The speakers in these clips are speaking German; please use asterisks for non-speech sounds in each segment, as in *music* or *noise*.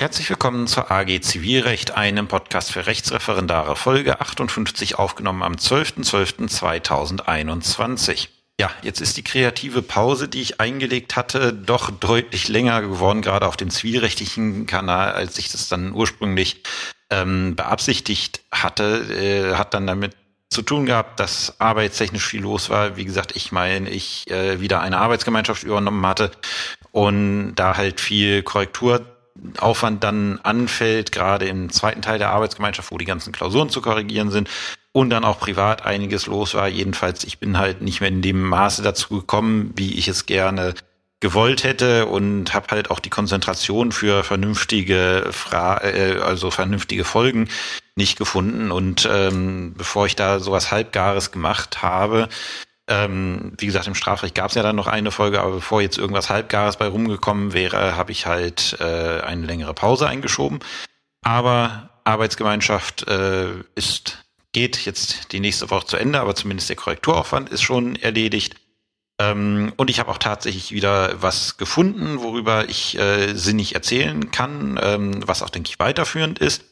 Herzlich willkommen zur AG Zivilrecht, einem Podcast für Rechtsreferendare, Folge 58, aufgenommen am 12.12.2021. Ja, jetzt ist die kreative Pause, die ich eingelegt hatte, doch deutlich länger geworden, gerade auf dem zivilrechtlichen Kanal, als ich das dann ursprünglich ähm, beabsichtigt hatte. Äh, hat dann damit zu tun gehabt, dass arbeitstechnisch viel los war. Wie gesagt, ich meine, ich äh, wieder eine Arbeitsgemeinschaft übernommen hatte und da halt viel Korrektur Aufwand dann anfällt, gerade im zweiten Teil der Arbeitsgemeinschaft, wo die ganzen Klausuren zu korrigieren sind und dann auch privat einiges los war. Jedenfalls, ich bin halt nicht mehr in dem Maße dazu gekommen, wie ich es gerne gewollt hätte und habe halt auch die Konzentration für vernünftige Fra äh, also vernünftige Folgen nicht gefunden und ähm, bevor ich da sowas halbgares gemacht habe, ähm, wie gesagt, im Strafrecht gab es ja dann noch eine Folge, aber bevor jetzt irgendwas Halbgares bei rumgekommen wäre, habe ich halt äh, eine längere Pause eingeschoben. Aber Arbeitsgemeinschaft äh, ist geht jetzt die nächste Woche zu Ende, aber zumindest der Korrekturaufwand ist schon erledigt. Ähm, und ich habe auch tatsächlich wieder was gefunden, worüber ich äh, sinnig erzählen kann, ähm, was auch, denke ich, weiterführend ist.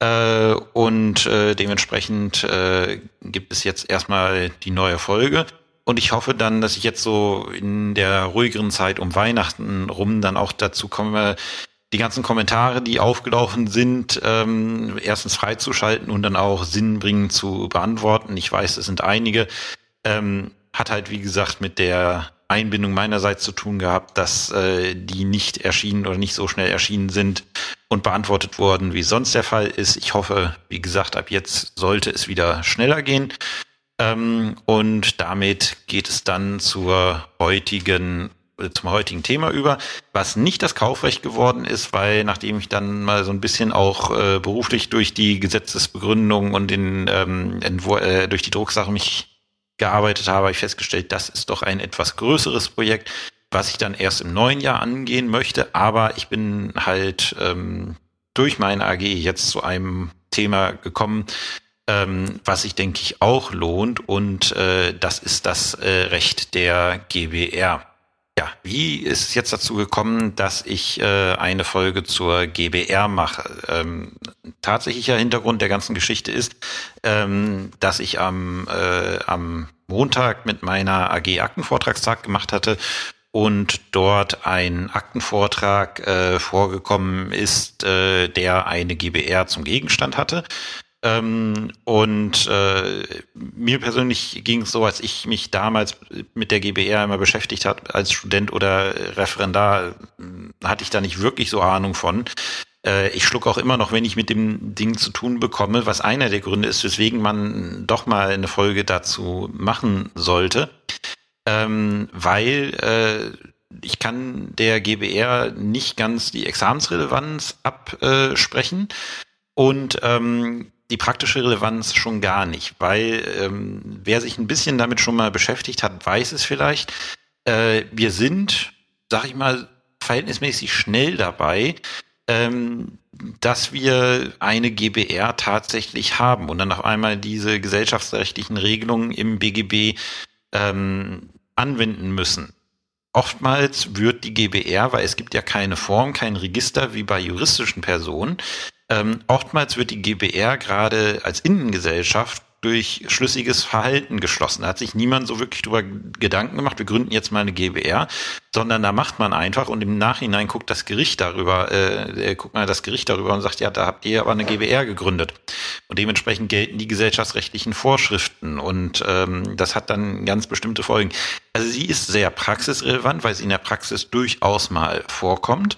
Äh, und äh, dementsprechend äh, gibt es jetzt erstmal die neue Folge. Und ich hoffe dann, dass ich jetzt so in der ruhigeren Zeit um Weihnachten rum dann auch dazu komme, die ganzen Kommentare, die aufgelaufen sind, ähm, erstens freizuschalten und dann auch sinnbringend zu beantworten. Ich weiß, es sind einige. Ähm, hat halt, wie gesagt, mit der Einbindung meinerseits zu tun gehabt, dass äh, die nicht erschienen oder nicht so schnell erschienen sind und beantwortet wurden, wie sonst der Fall ist. Ich hoffe, wie gesagt, ab jetzt sollte es wieder schneller gehen. Ähm, und damit geht es dann zur heutigen äh, zum heutigen Thema über, was nicht das Kaufrecht geworden ist, weil nachdem ich dann mal so ein bisschen auch äh, beruflich durch die Gesetzesbegründung und den ähm, äh, durch die Drucksache mich gearbeitet habe, habe ich festgestellt, das ist doch ein etwas größeres Projekt, was ich dann erst im neuen Jahr angehen möchte. Aber ich bin halt ähm, durch meine AG jetzt zu einem Thema gekommen, ähm, was sich, denke ich, auch lohnt. Und äh, das ist das äh, Recht der GBR. Ja, wie ist es jetzt dazu gekommen, dass ich äh, eine Folge zur GBR mache? Ähm, tatsächlicher Hintergrund der ganzen Geschichte ist, ähm, dass ich am, äh, am Montag mit meiner AG Aktenvortragstag gemacht hatte und dort ein Aktenvortrag äh, vorgekommen ist, äh, der eine GBR zum Gegenstand hatte. Ähm, und äh, mir persönlich ging es so, als ich mich damals mit der GBR immer beschäftigt hat als Student oder Referendar, hatte ich da nicht wirklich so Ahnung von. Äh, ich schluck auch immer noch, wenn ich mit dem Ding zu tun bekomme, was einer der Gründe ist, weswegen man doch mal eine Folge dazu machen sollte. Ähm, weil äh, ich kann der GBR nicht ganz die Examensrelevanz absprechen. Und ähm, die praktische Relevanz schon gar nicht, weil ähm, wer sich ein bisschen damit schon mal beschäftigt hat, weiß es vielleicht. Äh, wir sind, sag ich mal, verhältnismäßig schnell dabei, ähm, dass wir eine GBR tatsächlich haben und dann auf einmal diese gesellschaftsrechtlichen Regelungen im BGB ähm, anwenden müssen. Oftmals wird die GBR, weil es gibt ja keine Form, kein Register wie bei juristischen Personen, ähm, oftmals wird die GBR gerade als Innengesellschaft durch schlüssiges Verhalten geschlossen. Da hat sich niemand so wirklich drüber Gedanken gemacht, wir gründen jetzt mal eine GBR, sondern da macht man einfach und im Nachhinein guckt das Gericht darüber, äh, guckt mal das Gericht darüber und sagt, ja, da habt ihr aber eine GBR gegründet. Und dementsprechend gelten die gesellschaftsrechtlichen Vorschriften und ähm, das hat dann ganz bestimmte Folgen. Also sie ist sehr praxisrelevant, weil sie in der Praxis durchaus mal vorkommt.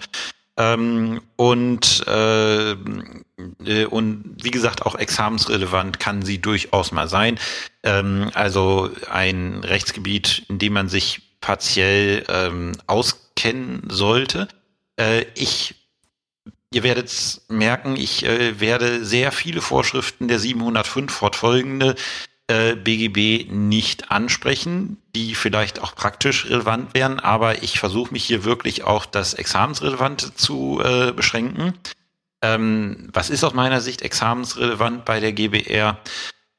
Ähm, und, äh, äh, und wie gesagt, auch examensrelevant kann sie durchaus mal sein. Ähm, also ein Rechtsgebiet, in dem man sich partiell ähm, auskennen sollte. Äh, ich Ihr werdet merken, ich äh, werde sehr viele Vorschriften der 705 fortfolgende äh, BGB nicht ansprechen, die vielleicht auch praktisch relevant wären, aber ich versuche mich hier wirklich auf das Examensrelevante zu äh, beschränken. Ähm, was ist aus meiner Sicht examensrelevant bei der GBR?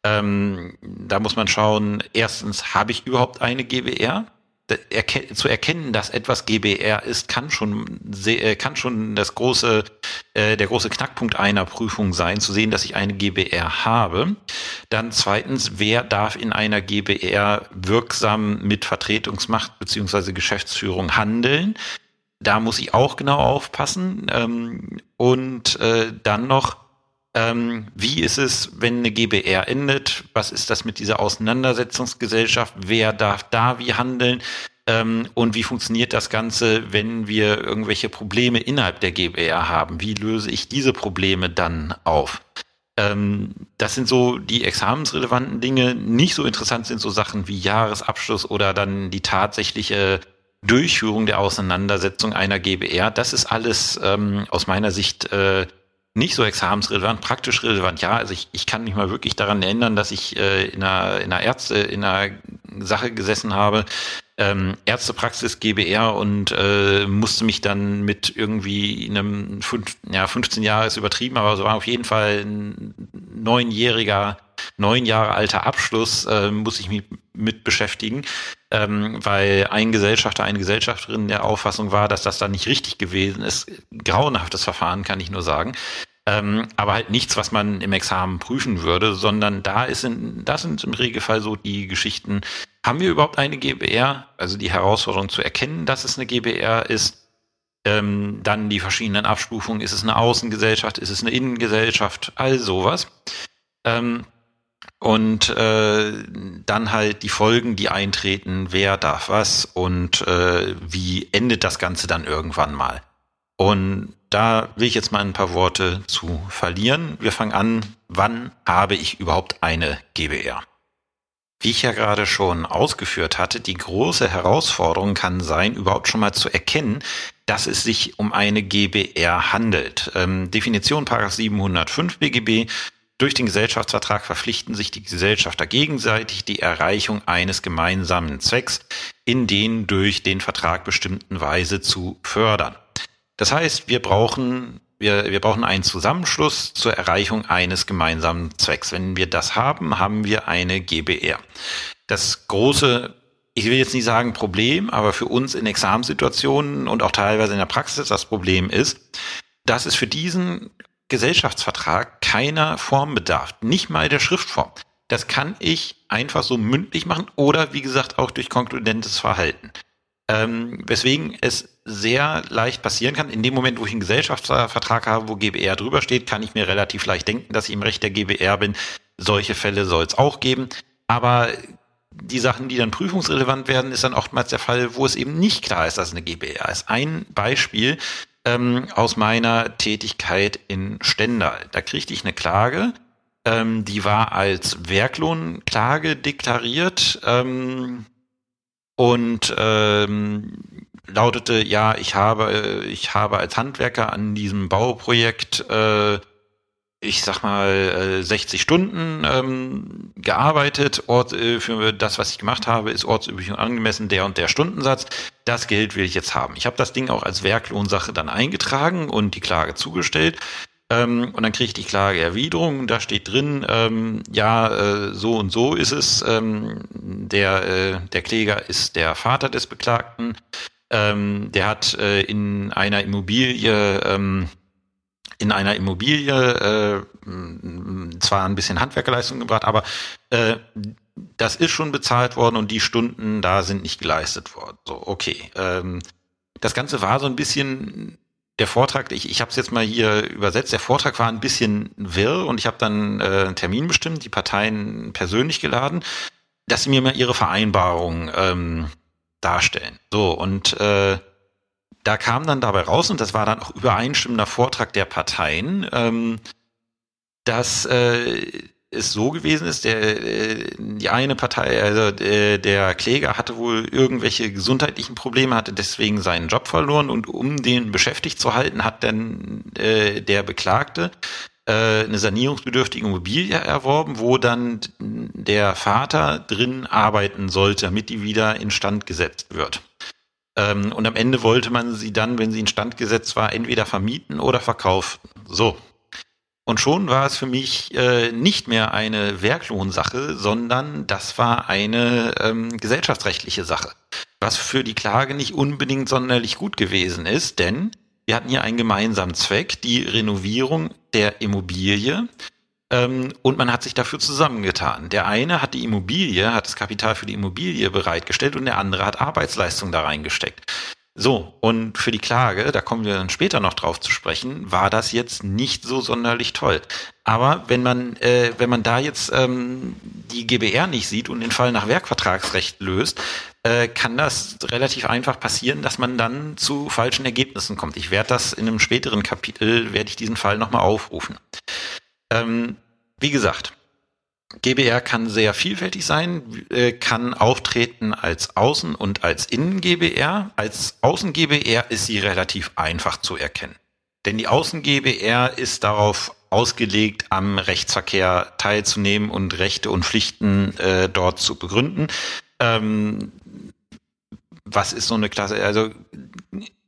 Ähm, da muss man schauen, erstens, habe ich überhaupt eine GBR? Zu erkennen, dass etwas GBR ist, kann schon, äh, kann schon das große äh, der große Knackpunkt einer Prüfung sein, zu sehen, dass ich eine GBR habe. Dann zweitens, wer darf in einer GBR wirksam mit Vertretungsmacht beziehungsweise Geschäftsführung handeln? Da muss ich auch genau aufpassen. Ähm, und äh, dann noch, ähm, wie ist es, wenn eine GBR endet? Was ist das mit dieser Auseinandersetzungsgesellschaft? Wer darf da wie handeln? Ähm, und wie funktioniert das Ganze, wenn wir irgendwelche Probleme innerhalb der GBR haben? Wie löse ich diese Probleme dann auf? Ähm, das sind so die examensrelevanten Dinge. Nicht so interessant sind so Sachen wie Jahresabschluss oder dann die tatsächliche Durchführung der Auseinandersetzung einer GBR. Das ist alles ähm, aus meiner Sicht äh, nicht so examensrelevant, praktisch relevant. Ja, also ich, ich kann mich mal wirklich daran erinnern, dass ich äh, in einer, in einer Ärzte, in einer Sache gesessen habe, ähm, Ärztepraxis GBR und äh, musste mich dann mit irgendwie einem ja, 15 Jahre ist übertrieben, aber so war auf jeden Fall ein neunjähriger, neun Jahre alter Abschluss, äh, muss ich mich mit beschäftigen, ähm, weil ein Gesellschafter, eine Gesellschafterin der Auffassung war, dass das da nicht richtig gewesen ist. Grauenhaftes Verfahren, kann ich nur sagen. Ähm, aber halt nichts, was man im Examen prüfen würde, sondern da ist in, das sind im Regelfall so die Geschichten, haben wir überhaupt eine GBR? Also die Herausforderung zu erkennen, dass es eine GBR ist. Ähm, dann die verschiedenen Abstufungen. Ist es eine Außengesellschaft? Ist es eine Innengesellschaft? All sowas. Ähm, und äh, dann halt die Folgen, die eintreten, wer darf was und äh, wie endet das Ganze dann irgendwann mal. Und da will ich jetzt mal ein paar Worte zu verlieren. Wir fangen an, wann habe ich überhaupt eine GBR? Wie ich ja gerade schon ausgeführt hatte, die große Herausforderung kann sein, überhaupt schon mal zu erkennen, dass es sich um eine GBR handelt. Ähm, Definition 705 BGB. Durch den Gesellschaftsvertrag verpflichten sich die Gesellschafter gegenseitig die Erreichung eines gemeinsamen Zwecks in den durch den Vertrag bestimmten Weise zu fördern. Das heißt, wir brauchen wir, wir brauchen einen Zusammenschluss zur Erreichung eines gemeinsamen Zwecks. Wenn wir das haben, haben wir eine GBR. Das große, ich will jetzt nicht sagen Problem, aber für uns in Examensituationen und auch teilweise in der Praxis das Problem ist, dass es für diesen Gesellschaftsvertrag keiner Form bedarf, nicht mal der Schriftform. Das kann ich einfach so mündlich machen oder wie gesagt auch durch konkludentes Verhalten. Ähm, weswegen es sehr leicht passieren kann. In dem Moment, wo ich einen Gesellschaftsvertrag habe, wo GBR drüber steht, kann ich mir relativ leicht denken, dass ich im Recht der GBR bin. Solche Fälle soll es auch geben. Aber die Sachen, die dann prüfungsrelevant werden, ist dann oftmals der Fall, wo es eben nicht klar ist, dass es eine GBR ist. Ein Beispiel ähm, aus meiner Tätigkeit in Stendal. Da kriegte ich eine Klage, ähm, die war als Werklohnklage deklariert ähm, und ähm, lautete, ja, ich habe, äh, ich habe als Handwerker an diesem Bauprojekt, äh, ich sag mal, äh, 60 Stunden ähm, gearbeitet. Ort, äh, für das, was ich gemacht habe, ist ortsüblich und angemessen der und der Stundensatz. Das Geld will ich jetzt haben. Ich habe das Ding auch als Werklohnsache dann eingetragen und die Klage zugestellt. Ähm, und dann kriege ich die Klageerwiderung. Da steht drin, ähm, ja, äh, so und so ist es. Ähm, der, äh, der Kläger ist der Vater des Beklagten. Ähm, der hat äh, in einer Immobilie ähm, in einer Immobilie äh, zwar ein bisschen Handwerkerleistung gebracht, aber äh, das ist schon bezahlt worden und die Stunden da sind nicht geleistet worden. So, okay. Ähm, das Ganze war so ein bisschen der Vortrag, ich, ich habe es jetzt mal hier übersetzt, der Vortrag war ein bisschen wirr und ich habe dann äh, einen Termin bestimmt, die Parteien persönlich geladen, dass sie mir mal ihre Vereinbarung ähm, darstellen. So, und äh, da kam dann dabei raus, und das war dann auch übereinstimmender Vortrag der Parteien, ähm, dass äh, es so gewesen ist, der äh, die eine Partei, also äh, der Kläger hatte wohl irgendwelche gesundheitlichen Probleme, hatte deswegen seinen Job verloren und um den beschäftigt zu halten, hat dann äh, der Beklagte äh, eine sanierungsbedürftige Immobilie erworben, wo dann der Vater drin arbeiten sollte, damit die wieder instand gesetzt wird. Ähm, und am Ende wollte man sie dann, wenn sie instand gesetzt war, entweder vermieten oder verkaufen. So. Und schon war es für mich äh, nicht mehr eine Werklohnsache, sondern das war eine ähm, gesellschaftsrechtliche Sache. Was für die Klage nicht unbedingt sonderlich gut gewesen ist, denn wir hatten hier einen gemeinsamen Zweck, die Renovierung der Immobilie und man hat sich dafür zusammengetan. Der eine hat die Immobilie, hat das Kapital für die Immobilie bereitgestellt und der andere hat Arbeitsleistung da reingesteckt. So, und für die Klage, da kommen wir dann später noch drauf zu sprechen, war das jetzt nicht so sonderlich toll. Aber wenn man, äh, wenn man da jetzt ähm, die GBR nicht sieht und den Fall nach Werkvertragsrecht löst, äh, kann das relativ einfach passieren, dass man dann zu falschen Ergebnissen kommt. Ich werde das in einem späteren Kapitel, werde ich diesen Fall nochmal aufrufen. Ähm, wie gesagt, GBR kann sehr vielfältig sein, äh, kann auftreten als Außen- und als Innen-GBR. Als Außen-GBR ist sie relativ einfach zu erkennen. Denn die Außen-GBR ist darauf ausgelegt, am Rechtsverkehr teilzunehmen und Rechte und Pflichten äh, dort zu begründen. Ähm, was ist so eine Klasse? Also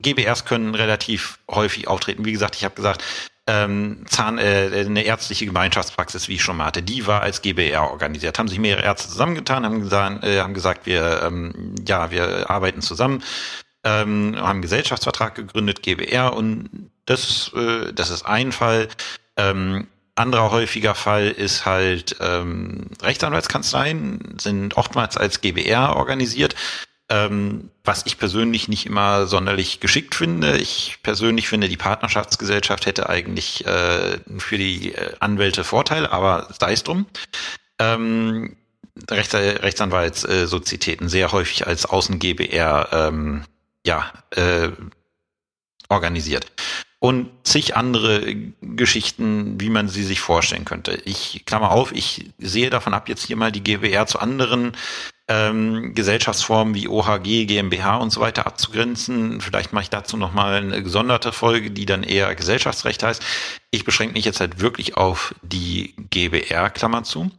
GBRs können relativ häufig auftreten. Wie gesagt, ich habe gesagt, ähm, Zahn, äh, eine ärztliche Gemeinschaftspraxis, wie ich schon mal hatte, die war als GBR organisiert. Haben sich mehrere Ärzte zusammengetan, haben gesagt, äh, haben gesagt wir, ähm, ja, wir arbeiten zusammen, ähm, haben einen Gesellschaftsvertrag gegründet, GBR, und das, äh, das ist ein Fall. Ähm, anderer häufiger Fall ist halt ähm, Rechtsanwaltskanzleien sind oftmals als GBR organisiert ähm, was ich persönlich nicht immer sonderlich geschickt finde. Ich persönlich finde, die Partnerschaftsgesellschaft hätte eigentlich äh, für die äh, Anwälte Vorteil, aber sei es drum. Ähm, Rechts Rechtsanwaltssozietäten sehr häufig als Außen-GBR ähm, ja, äh, organisiert. Und zig andere Geschichten, wie man sie sich vorstellen könnte. Ich klammer auf, ich sehe davon ab, jetzt hier mal die GBR zu anderen ähm, Gesellschaftsformen wie OHG, GmbH und so weiter abzugrenzen. Vielleicht mache ich dazu nochmal eine gesonderte Folge, die dann eher Gesellschaftsrecht heißt. Ich beschränke mich jetzt halt wirklich auf die GBR, Klammer zu.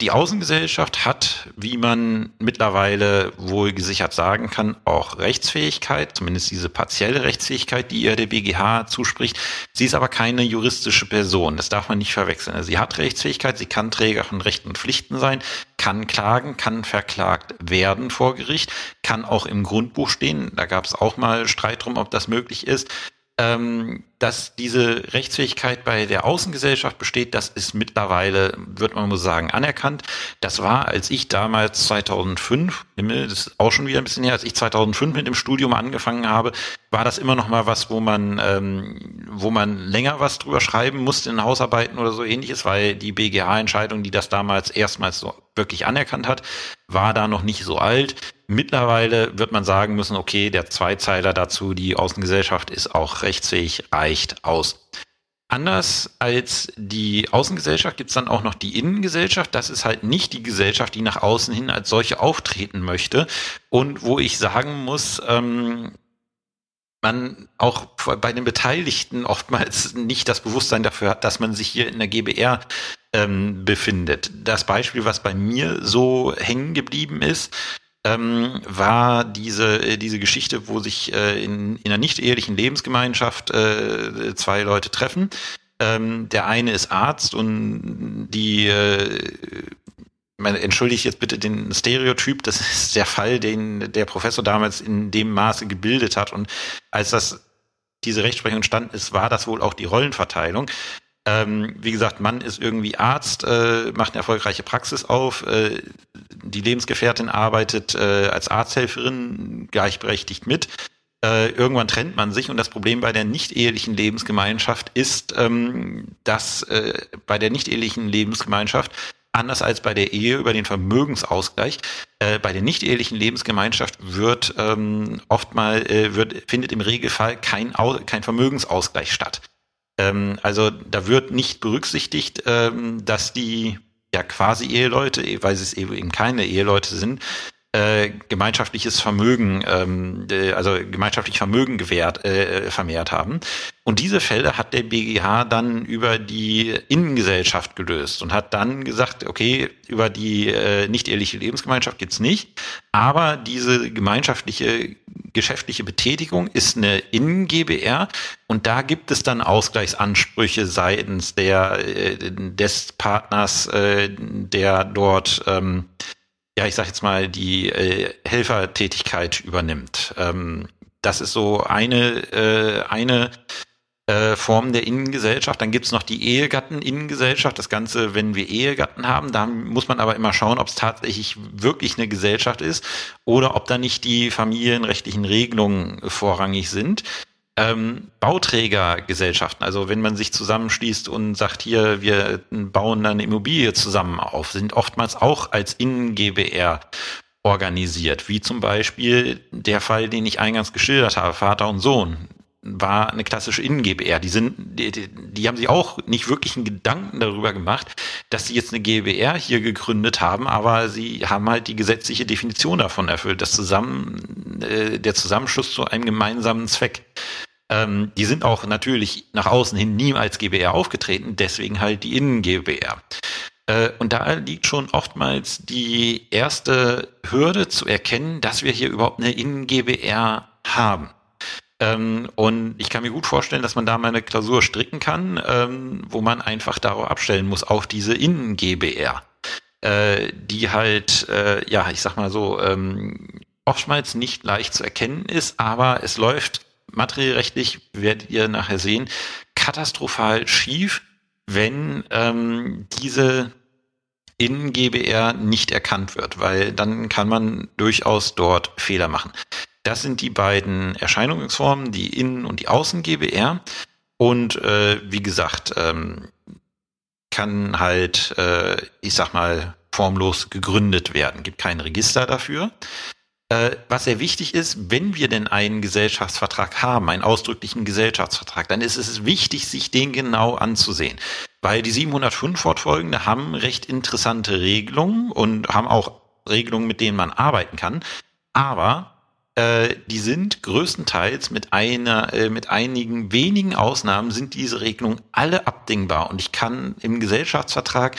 Die Außengesellschaft hat, wie man mittlerweile wohl gesichert sagen kann, auch Rechtsfähigkeit, zumindest diese partielle Rechtsfähigkeit, die ihr der BGH zuspricht. Sie ist aber keine juristische Person. Das darf man nicht verwechseln. Also sie hat Rechtsfähigkeit, sie kann Träger von Rechten und Pflichten sein, kann klagen, kann verklagt werden vor Gericht, kann auch im Grundbuch stehen. Da gab es auch mal Streit drum, ob das möglich ist ähm, dass diese Rechtsfähigkeit bei der Außengesellschaft besteht, das ist mittlerweile, wird man mal sagen, anerkannt. Das war, als ich damals 2005, das ist auch schon wieder ein bisschen her, als ich 2005 mit dem Studium angefangen habe, war das immer noch mal was, wo man, ähm, wo man länger was drüber schreiben musste in Hausarbeiten oder so ähnliches, weil die BGH-Entscheidung, die das damals erstmals so wirklich anerkannt hat, war da noch nicht so alt. Mittlerweile wird man sagen müssen, okay, der Zweizeiler dazu, die Außengesellschaft ist auch rechtsfähig, reicht aus. Anders als die Außengesellschaft gibt es dann auch noch die Innengesellschaft. Das ist halt nicht die Gesellschaft, die nach außen hin als solche auftreten möchte. Und wo ich sagen muss, ähm, man auch bei den Beteiligten oftmals nicht das Bewusstsein dafür hat, dass man sich hier in der GBR ähm, befindet. Das Beispiel, was bei mir so hängen geblieben ist, ähm, war diese, äh, diese Geschichte, wo sich äh, in, in einer nicht-ehelichen Lebensgemeinschaft äh, zwei Leute treffen. Ähm, der eine ist Arzt und die äh, meine, entschuldige jetzt bitte den Stereotyp, das ist der Fall, den der Professor damals in dem Maße gebildet hat. Und als das diese Rechtsprechung entstanden ist, war das wohl auch die Rollenverteilung. Ähm, wie gesagt, Mann ist irgendwie Arzt, äh, macht eine erfolgreiche Praxis auf. Äh, die Lebensgefährtin arbeitet äh, als Arzthelferin gleichberechtigt mit. Äh, irgendwann trennt man sich und das Problem bei der nicht-ehelichen Lebensgemeinschaft ist, ähm, dass äh, bei der nicht-ehelichen Lebensgemeinschaft anders als bei der Ehe über den Vermögensausgleich. Äh, bei der nicht-ehelichen Lebensgemeinschaft wird ähm, oftmal äh, wird, findet im Regelfall kein, kein Vermögensausgleich statt. Ähm, also da wird nicht berücksichtigt, ähm, dass die ja quasi Eheleute, weil sie eben keine Eheleute sind, äh, gemeinschaftliches Vermögen, ähm, äh, also gemeinschaftlich Vermögen gewährt, äh, vermehrt haben. Und diese Fälle hat der BGH dann über die Innengesellschaft gelöst und hat dann gesagt, okay, über die äh, nicht ehrliche Lebensgemeinschaft geht's nicht, aber diese gemeinschaftliche geschäftliche Betätigung ist eine Innen-GBR und da gibt es dann Ausgleichsansprüche seitens der äh, des Partners, äh, der dort ähm, ja, ich sag jetzt mal, die äh, Helfertätigkeit übernimmt. Ähm, das ist so eine, äh, eine äh, Form der Innengesellschaft. Dann gibt's noch die Ehegatten-Innengesellschaft. Das Ganze, wenn wir Ehegatten haben, da muss man aber immer schauen, ob es tatsächlich wirklich eine Gesellschaft ist oder ob da nicht die familienrechtlichen Regelungen vorrangig sind. Ähm, Bauträgergesellschaften, also wenn man sich zusammenschließt und sagt, hier, wir bauen eine Immobilie zusammen auf, sind oftmals auch als Innen-GBR organisiert, wie zum Beispiel der Fall, den ich eingangs geschildert habe, Vater und Sohn war eine klassische Innen-GBR. Die sind, die, die, haben sich auch nicht wirklich einen Gedanken darüber gemacht, dass sie jetzt eine GBR hier gegründet haben, aber sie haben halt die gesetzliche Definition davon erfüllt, das zusammen, äh, der Zusammenschluss zu einem gemeinsamen Zweck. Ähm, die sind auch natürlich nach außen hin nie als GBR aufgetreten, deswegen halt die Innen-GBR. Äh, und da liegt schon oftmals die erste Hürde zu erkennen, dass wir hier überhaupt eine Innen-GBR haben. Ähm, und ich kann mir gut vorstellen, dass man da mal eine Klausur stricken kann, ähm, wo man einfach darauf abstellen muss, auf diese Innen-GBR, äh, die halt, äh, ja, ich sag mal so, ähm, oftmals nicht leicht zu erkennen ist, aber es läuft materiellrechtlich, werdet ihr nachher sehen, katastrophal schief, wenn ähm, diese Innen-GBR nicht erkannt wird, weil dann kann man durchaus dort Fehler machen. Das sind die beiden Erscheinungsformen, die Innen- und die Außen-GBR. Und äh, wie gesagt, ähm, kann halt, äh, ich sag mal, formlos gegründet werden. Gibt kein Register dafür. Äh, was sehr wichtig ist, wenn wir denn einen Gesellschaftsvertrag haben, einen ausdrücklichen Gesellschaftsvertrag, dann ist es wichtig, sich den genau anzusehen. Weil die 705 fortfolgende haben recht interessante Regelungen und haben auch Regelungen, mit denen man arbeiten kann. Aber äh, die sind größtenteils mit einer, äh, mit einigen wenigen Ausnahmen sind diese Regelungen alle abdingbar und ich kann im Gesellschaftsvertrag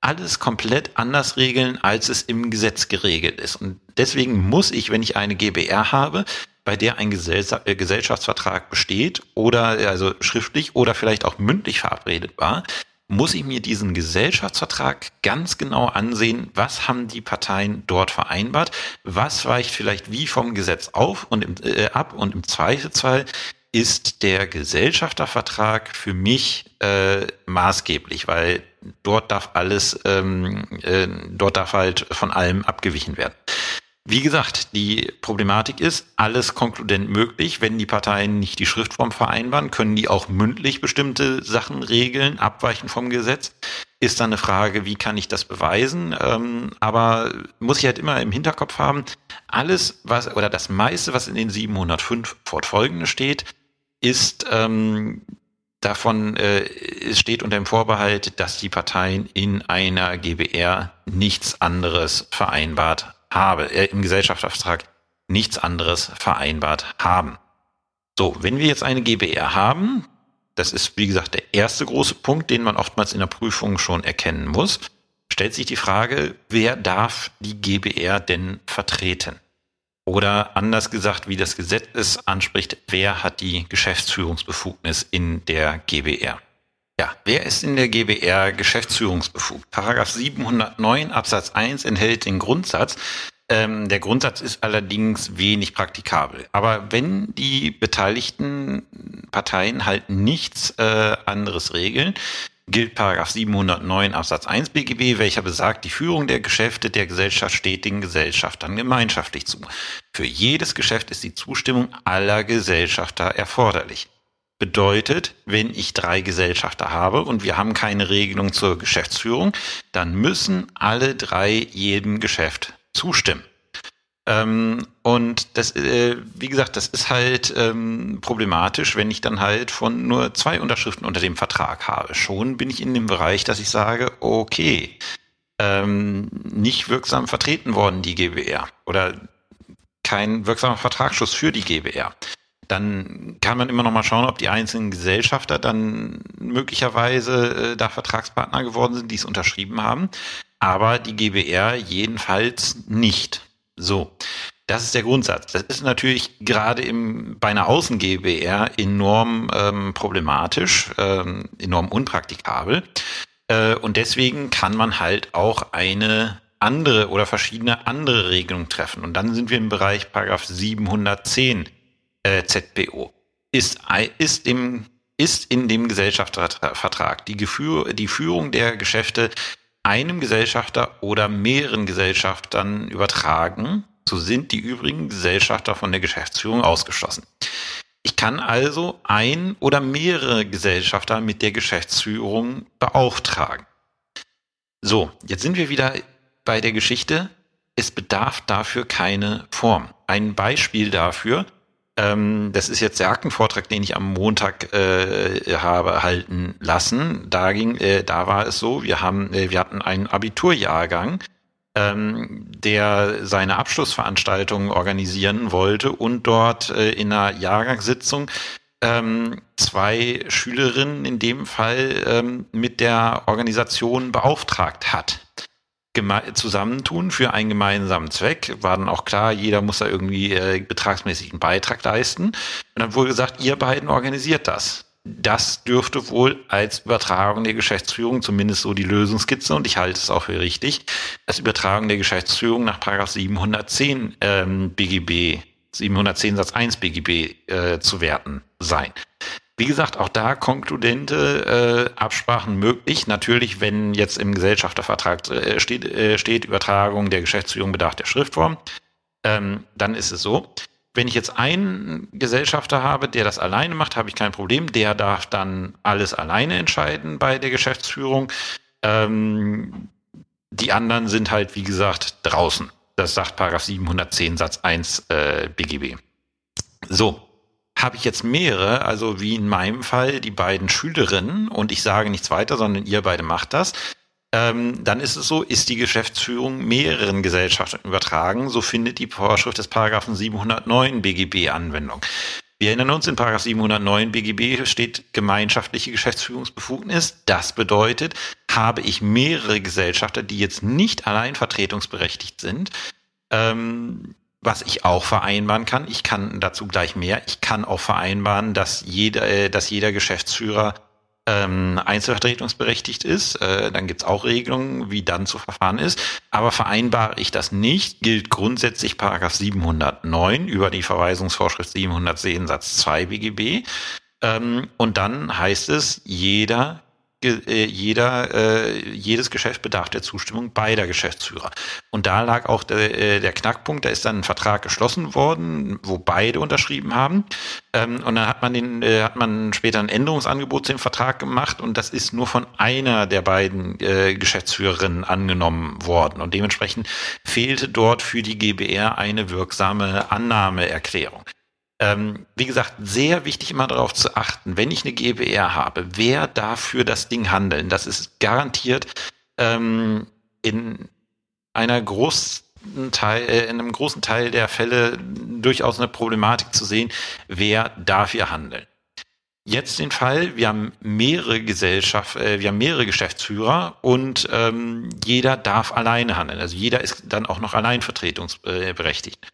alles komplett anders regeln, als es im Gesetz geregelt ist. Und deswegen muss ich, wenn ich eine GBR habe, bei der ein äh, Gesellschaftsvertrag besteht oder also schriftlich oder vielleicht auch mündlich verabredet war, muss ich mir diesen Gesellschaftsvertrag ganz genau ansehen, was haben die Parteien dort vereinbart, was weicht vielleicht wie vom Gesetz auf und im, äh, ab und im Zweifelsfall ist der Gesellschaftervertrag für mich äh, maßgeblich, weil dort darf alles, ähm, äh, dort darf halt von allem abgewichen werden. Wie gesagt, die Problematik ist, alles konkludent möglich. Wenn die Parteien nicht die Schriftform vereinbaren, können die auch mündlich bestimmte Sachen regeln, abweichen vom Gesetz. Ist dann eine Frage, wie kann ich das beweisen? Ähm, aber muss ich halt immer im Hinterkopf haben, alles, was, oder das meiste, was in den 705 fortfolgende steht, ist ähm, davon, äh, steht unter dem Vorbehalt, dass die Parteien in einer GBR nichts anderes vereinbart habe, äh, im Gesellschaftsvertrag nichts anderes vereinbart haben. So, wenn wir jetzt eine GBR haben, das ist wie gesagt der erste große Punkt, den man oftmals in der Prüfung schon erkennen muss, stellt sich die Frage, wer darf die GBR denn vertreten? Oder anders gesagt, wie das Gesetz es anspricht, wer hat die Geschäftsführungsbefugnis in der GBR? Ja, wer ist in der GBR geschäftsführungsbefugt? Paragraph 709 Absatz 1 enthält den Grundsatz, ähm, der Grundsatz ist allerdings wenig praktikabel. Aber wenn die beteiligten Parteien halt nichts äh, anderes regeln, gilt Paragraph 709 Absatz 1 BGB, welcher besagt, die Führung der Geschäfte der Gesellschaft steht den Gesellschaftern gemeinschaftlich zu. Für jedes Geschäft ist die Zustimmung aller Gesellschafter erforderlich. Bedeutet, wenn ich drei Gesellschafter habe und wir haben keine Regelung zur Geschäftsführung, dann müssen alle drei jedem Geschäft zustimmen. Ähm, und das, äh, wie gesagt, das ist halt ähm, problematisch, wenn ich dann halt von nur zwei Unterschriften unter dem Vertrag habe. Schon bin ich in dem Bereich, dass ich sage, okay, ähm, nicht wirksam vertreten worden, die GBR. Oder kein wirksamer Vertragsschluss für die GBR dann kann man immer noch mal schauen, ob die einzelnen Gesellschafter dann möglicherweise äh, da Vertragspartner geworden sind, die es unterschrieben haben. Aber die GBR jedenfalls nicht. So. Das ist der Grundsatz. Das ist natürlich gerade im, bei einer Außen-GBR enorm ähm, problematisch, ähm, enorm unpraktikabel. Äh, und deswegen kann man halt auch eine andere oder verschiedene andere Regelungen treffen. Und dann sind wir im Bereich Paragraph 710 äh, ZBO ist, ist, im, ist in dem Gesellschaftervertrag die, Geführ, die Führung der Geschäfte einem Gesellschafter oder mehreren Gesellschaftern übertragen, so sind die übrigen Gesellschafter von der Geschäftsführung ausgeschlossen. Ich kann also ein oder mehrere Gesellschafter mit der Geschäftsführung beauftragen. So, jetzt sind wir wieder bei der Geschichte. Es bedarf dafür keine Form. Ein Beispiel dafür, ähm, das ist jetzt der Aktenvortrag, den ich am Montag äh, habe halten lassen. Da ging, äh, da war es so, wir haben, äh, wir hatten einen Abiturjahrgang, ähm, der seine Abschlussveranstaltung organisieren wollte und dort äh, in einer Jahrgangssitzung ähm, zwei Schülerinnen in dem Fall ähm, mit der Organisation beauftragt hat zusammentun für einen gemeinsamen Zweck. War dann auch klar, jeder muss da irgendwie äh, betragsmäßig einen Beitrag leisten. Und dann wurde gesagt, ihr beiden organisiert das. Das dürfte wohl als Übertragung der Geschäftsführung, zumindest so die Lösungskizze, und ich halte es auch für richtig, als Übertragung der Geschäftsführung nach Paragraph 710 ähm, BGB, 710 Satz 1 BGB äh, zu werten sein. Wie gesagt, auch da konkludente äh, Absprachen möglich. Natürlich, wenn jetzt im Gesellschaftervertrag äh, steht, äh, steht, Übertragung der Geschäftsführung bedarf der Schriftform, ähm, dann ist es so. Wenn ich jetzt einen Gesellschafter habe, der das alleine macht, habe ich kein Problem. Der darf dann alles alleine entscheiden bei der Geschäftsführung. Ähm, die anderen sind halt, wie gesagt, draußen. Das sagt Paragraph 710 Satz 1 äh, BGB. So, habe ich jetzt mehrere, also wie in meinem Fall die beiden Schülerinnen und ich sage nichts weiter, sondern ihr beide macht das, ähm, dann ist es so, ist die Geschäftsführung mehreren Gesellschaften übertragen, so findet die Vorschrift des Paragraphen 709 BGB Anwendung. Wir erinnern uns, in Paragraph 709 BGB steht gemeinschaftliche Geschäftsführungsbefugnis. Das bedeutet, habe ich mehrere Gesellschafter, die jetzt nicht allein vertretungsberechtigt sind, ähm, was ich auch vereinbaren kann, ich kann dazu gleich mehr, ich kann auch vereinbaren, dass jeder, äh, dass jeder Geschäftsführer ähm, einzelvertretungsberechtigt ist. Äh, dann gibt's auch Regelungen, wie dann zu verfahren ist. Aber vereinbare ich das nicht, gilt grundsätzlich Paragraph 709 über die Verweisungsvorschrift 710 Satz 2 BGB. Ähm, und dann heißt es, jeder jeder, äh, jedes Geschäft bedarf der Zustimmung beider Geschäftsführer. Und da lag auch der, äh, der Knackpunkt, da ist dann ein Vertrag geschlossen worden, wo beide unterschrieben haben. Ähm, und dann hat man den, äh, hat man später ein Änderungsangebot zu dem Vertrag gemacht und das ist nur von einer der beiden äh, Geschäftsführerinnen angenommen worden. Und dementsprechend fehlte dort für die GBR eine wirksame Annahmeerklärung. Ähm, wie gesagt, sehr wichtig immer darauf zu achten, wenn ich eine GBR habe, wer darf für das Ding handeln. Das ist garantiert ähm, in einer großen Teil, äh, in einem großen Teil der Fälle durchaus eine Problematik zu sehen, wer darf hier handeln. Jetzt den Fall, wir haben mehrere Gesellschaft, äh, wir haben mehrere Geschäftsführer und ähm, jeder darf alleine handeln. Also jeder ist dann auch noch alleinvertretungsberechtigt.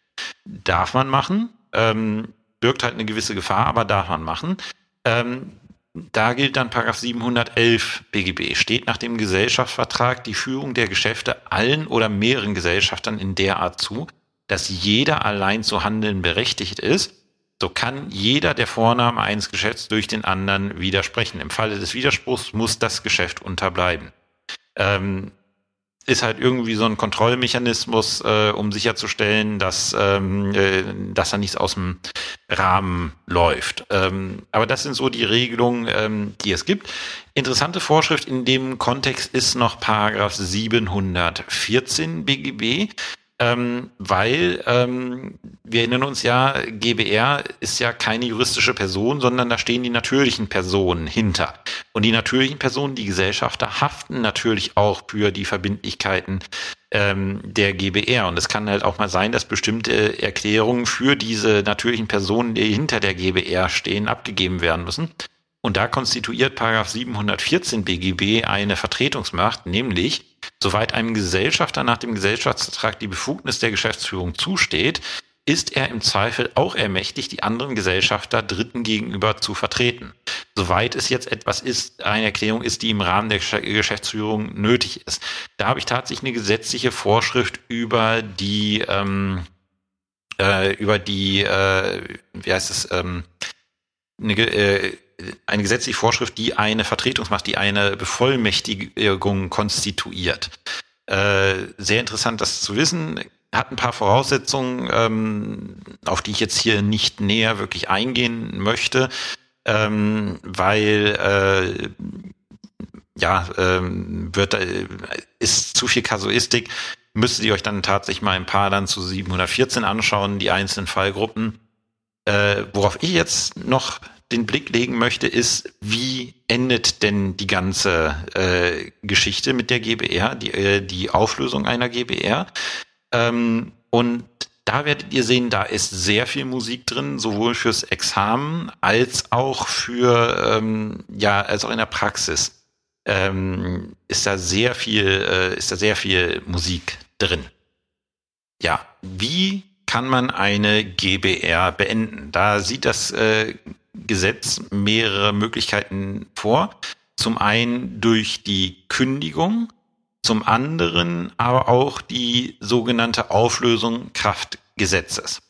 Darf man machen, ähm, birgt halt eine gewisse Gefahr, aber darf man machen. Ähm, da gilt dann Paragraph 711 BGB. Steht nach dem Gesellschaftsvertrag die Führung der Geschäfte allen oder mehreren Gesellschaftern in der Art zu, dass jeder allein zu handeln berechtigt ist, so kann jeder der Vorname eines Geschäfts durch den anderen widersprechen. Im Falle des Widerspruchs muss das Geschäft unterbleiben. Ähm, ist halt irgendwie so ein Kontrollmechanismus, äh, um sicherzustellen, dass, ähm, äh, dass da nichts aus dem Rahmen läuft. Ähm, aber das sind so die Regelungen, ähm, die es gibt. Interessante Vorschrift in dem Kontext ist noch Paragraph 714 BGB ähm, weil ähm, wir erinnern uns ja, GBR ist ja keine juristische Person, sondern da stehen die natürlichen Personen hinter. Und die natürlichen Personen, die Gesellschafter, haften natürlich auch für die Verbindlichkeiten ähm, der GBR. Und es kann halt auch mal sein, dass bestimmte Erklärungen für diese natürlichen Personen, die hinter der GBR stehen, abgegeben werden müssen. Und da konstituiert Paragraph 714 BGB eine Vertretungsmacht, nämlich soweit einem Gesellschafter nach dem Gesellschaftsvertrag die Befugnis der Geschäftsführung zusteht, ist er im Zweifel auch ermächtigt, die anderen Gesellschafter Dritten gegenüber zu vertreten. Soweit es jetzt etwas ist, eine Erklärung ist, die im Rahmen der Geschäftsführung nötig ist. Da habe ich tatsächlich eine gesetzliche Vorschrift über die ähm, äh, über die, äh, wie heißt es, ähm, eine, äh, eine gesetzliche Vorschrift, die eine Vertretungsmacht, die eine Bevollmächtigung konstituiert. Äh, sehr interessant, das zu wissen. Hat ein paar Voraussetzungen, ähm, auf die ich jetzt hier nicht näher wirklich eingehen möchte, ähm, weil äh, ja, ähm, wird, äh, ist zu viel Kasuistik. Müsstet ihr euch dann tatsächlich mal ein paar dann zu 714 anschauen, die einzelnen Fallgruppen. Äh, worauf ich jetzt noch den Blick legen möchte, ist, wie endet denn die ganze äh, Geschichte mit der GBR, die, äh, die Auflösung einer GBR. Ähm, und da werdet ihr sehen, da ist sehr viel Musik drin, sowohl fürs Examen als auch für, ähm, ja, als auch in der Praxis. Ähm, ist da sehr viel, äh, ist da sehr viel Musik drin. Ja, wie kann man eine GBR beenden? Da sieht das äh, Gesetz mehrere Möglichkeiten vor. Zum einen durch die Kündigung, zum anderen aber auch die sogenannte Auflösung Kraftgesetzes.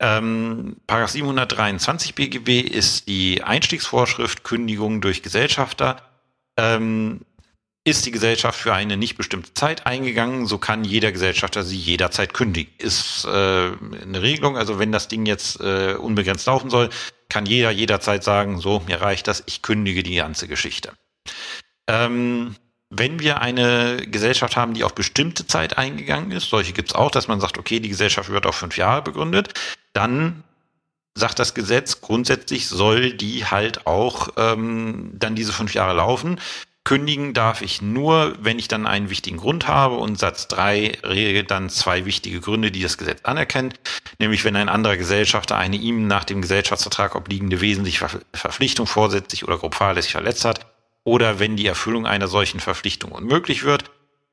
Ähm, Paragraph 723 BGB ist die Einstiegsvorschrift Kündigung durch Gesellschafter. Ähm, ist die Gesellschaft für eine nicht bestimmte Zeit eingegangen, so kann jeder Gesellschafter sie jederzeit kündigen. Ist äh, eine Regelung, also wenn das Ding jetzt äh, unbegrenzt laufen soll, kann jeder jederzeit sagen, so, mir reicht das, ich kündige die ganze Geschichte. Ähm, wenn wir eine Gesellschaft haben, die auf bestimmte Zeit eingegangen ist, solche gibt es auch, dass man sagt, okay, die Gesellschaft wird auf fünf Jahre begründet, dann sagt das Gesetz, grundsätzlich soll die halt auch ähm, dann diese fünf Jahre laufen. Kündigen darf ich nur, wenn ich dann einen wichtigen Grund habe und Satz 3 regelt dann zwei wichtige Gründe, die das Gesetz anerkennt, nämlich wenn ein anderer Gesellschafter eine ihm nach dem Gesellschaftsvertrag obliegende wesentliche Verpflichtung vorsätzlich oder grob fahrlässig verletzt hat oder wenn die Erfüllung einer solchen Verpflichtung unmöglich wird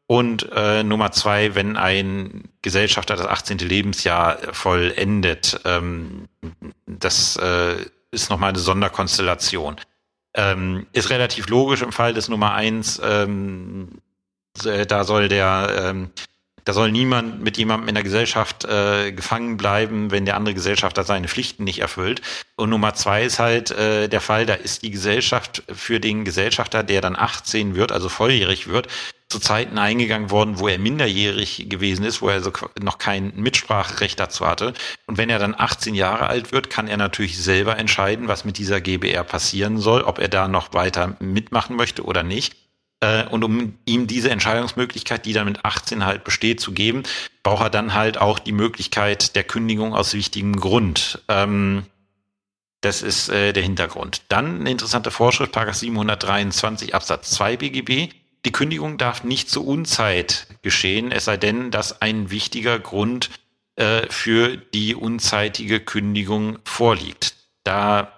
und äh, Nummer zwei, wenn ein Gesellschafter das 18. Lebensjahr vollendet, ähm, das äh, ist nochmal eine Sonderkonstellation. Ähm, ist relativ logisch im Fall des Nummer eins. Ähm, da soll der, ähm, da soll niemand mit jemandem in der Gesellschaft äh, gefangen bleiben, wenn der andere Gesellschafter seine Pflichten nicht erfüllt. Und Nummer zwei ist halt äh, der Fall, da ist die Gesellschaft für den Gesellschafter, der dann 18 wird, also volljährig wird, zu Zeiten eingegangen worden, wo er minderjährig gewesen ist, wo er so noch kein Mitspracherecht dazu hatte. Und wenn er dann 18 Jahre alt wird, kann er natürlich selber entscheiden, was mit dieser GBR passieren soll, ob er da noch weiter mitmachen möchte oder nicht. Äh, und um ihm diese Entscheidungsmöglichkeit, die dann mit 18 halt besteht, zu geben, braucht er dann halt auch die Möglichkeit der Kündigung aus wichtigem Grund. Ähm, das ist äh, der Hintergrund. Dann eine interessante Vorschrift, Paragraph 723 Absatz 2 BGB. Die Kündigung darf nicht zur Unzeit geschehen, es sei denn, dass ein wichtiger Grund äh, für die unzeitige Kündigung vorliegt. Da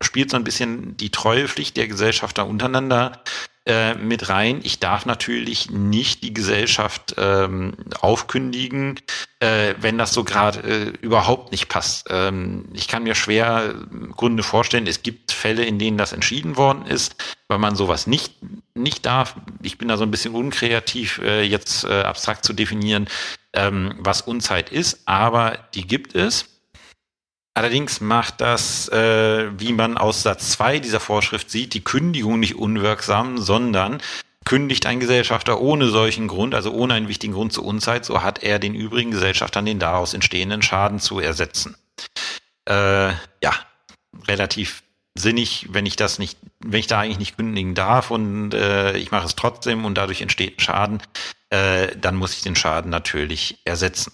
spielt so ein bisschen die Treuepflicht der Gesellschafter untereinander äh, mit rein. Ich darf natürlich nicht die Gesellschaft ähm, aufkündigen, äh, wenn das so gerade äh, überhaupt nicht passt. Ähm, ich kann mir schwer Gründe vorstellen. Es gibt Fälle, in denen das entschieden worden ist, weil man sowas nicht nicht darf. Ich bin da so ein bisschen unkreativ, äh, jetzt äh, abstrakt zu definieren, ähm, was Unzeit ist, aber die gibt es. Allerdings macht das, äh, wie man aus Satz 2 dieser Vorschrift sieht, die Kündigung nicht unwirksam, sondern kündigt ein Gesellschafter ohne solchen Grund, also ohne einen wichtigen Grund zur Unzeit, so hat er den übrigen Gesellschaftern den daraus entstehenden Schaden zu ersetzen. Äh, ja, relativ sinnig, wenn ich das nicht, wenn ich da eigentlich nicht kündigen darf und äh, ich mache es trotzdem und dadurch entsteht ein Schaden, äh, dann muss ich den Schaden natürlich ersetzen.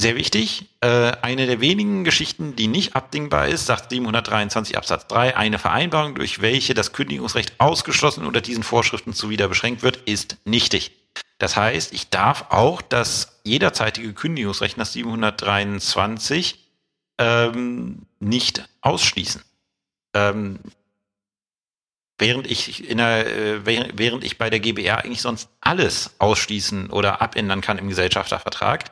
Sehr wichtig, äh, eine der wenigen Geschichten, die nicht abdingbar ist, sagt 723 Absatz 3, eine Vereinbarung, durch welche das Kündigungsrecht ausgeschlossen oder diesen Vorschriften zuwider beschränkt wird, ist nichtig. Das heißt, ich darf auch das jederzeitige Kündigungsrecht nach 723 ähm, nicht ausschließen. Ähm, während ich in der, äh, während ich bei der GBR eigentlich sonst alles ausschließen oder abändern kann im Gesellschaftervertrag,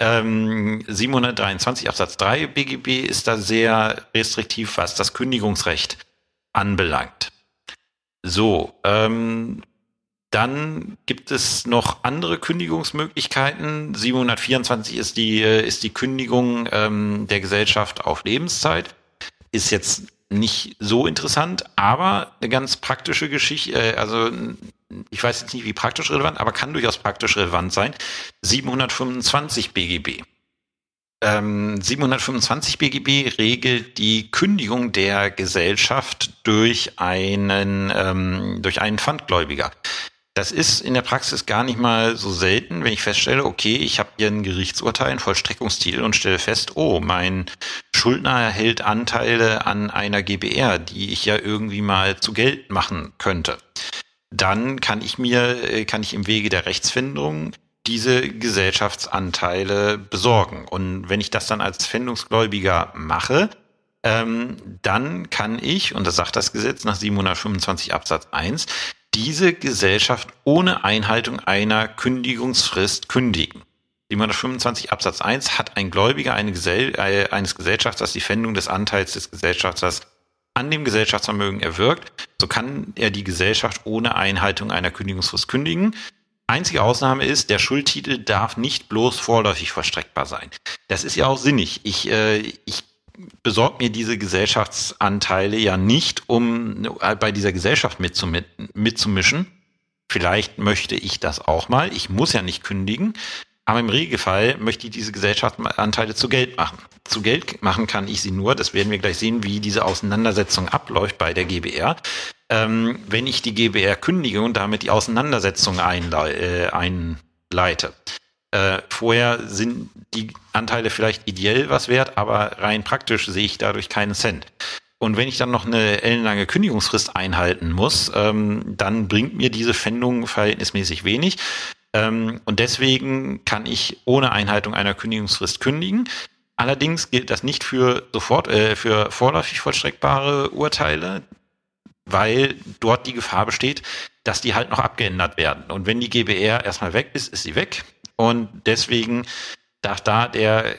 ähm, 723 Absatz 3 BGB ist da sehr restriktiv, was das Kündigungsrecht anbelangt. So, ähm, dann gibt es noch andere Kündigungsmöglichkeiten. 724 ist die, äh, ist die Kündigung ähm, der Gesellschaft auf Lebenszeit. Ist jetzt nicht so interessant, aber eine ganz praktische Geschichte, äh, also ich weiß jetzt nicht, wie praktisch relevant, aber kann durchaus praktisch relevant sein. 725 BGB. Ähm, 725 BGB regelt die Kündigung der Gesellschaft durch einen ähm, durch einen Pfandgläubiger. Das ist in der Praxis gar nicht mal so selten, wenn ich feststelle, okay, ich habe hier ein Gerichtsurteil, ein Vollstreckungstitel und stelle fest, oh, mein Schuldner erhält Anteile an einer GBR, die ich ja irgendwie mal zu Geld machen könnte. Dann kann ich mir, äh, kann ich im Wege der Rechtsfindung diese Gesellschaftsanteile besorgen. Und wenn ich das dann als Pfändungsgläubiger mache, ähm, dann kann ich, und das sagt das Gesetz nach 725 Absatz 1, diese Gesellschaft ohne Einhaltung einer Kündigungsfrist kündigen. 725 Absatz 1 hat ein Gläubiger eine Gesell äh, eines Gesellschafters die Pfändung des Anteils des Gesellschafters an dem Gesellschaftsvermögen erwirkt, so kann er die Gesellschaft ohne Einhaltung einer Kündigungsfrist kündigen. Einzige Ausnahme ist, der Schuldtitel darf nicht bloß vorläufig vollstreckbar sein. Das ist ja auch sinnig. Ich, äh, ich besorgt mir diese Gesellschaftsanteile ja nicht, um äh, bei dieser Gesellschaft mitzumischen. Vielleicht möchte ich das auch mal. Ich muss ja nicht kündigen. Aber im Regelfall möchte ich diese Gesellschaftsanteile zu Geld machen. Zu Geld machen kann ich sie nur, das werden wir gleich sehen, wie diese Auseinandersetzung abläuft bei der GBR. Ähm, wenn ich die GBR kündige und damit die Auseinandersetzung einle äh, einleite. Äh, vorher sind die Anteile vielleicht ideell was wert, aber rein praktisch sehe ich dadurch keinen Cent. Und wenn ich dann noch eine ellenlange Kündigungsfrist einhalten muss, ähm, dann bringt mir diese Pfändung verhältnismäßig wenig. Ähm, und deswegen kann ich ohne Einhaltung einer Kündigungsfrist kündigen. Allerdings gilt das nicht für sofort, äh, für vorläufig vollstreckbare Urteile, weil dort die Gefahr besteht, dass die halt noch abgeändert werden. Und wenn die GBR erstmal weg ist, ist sie weg. Und deswegen darf da der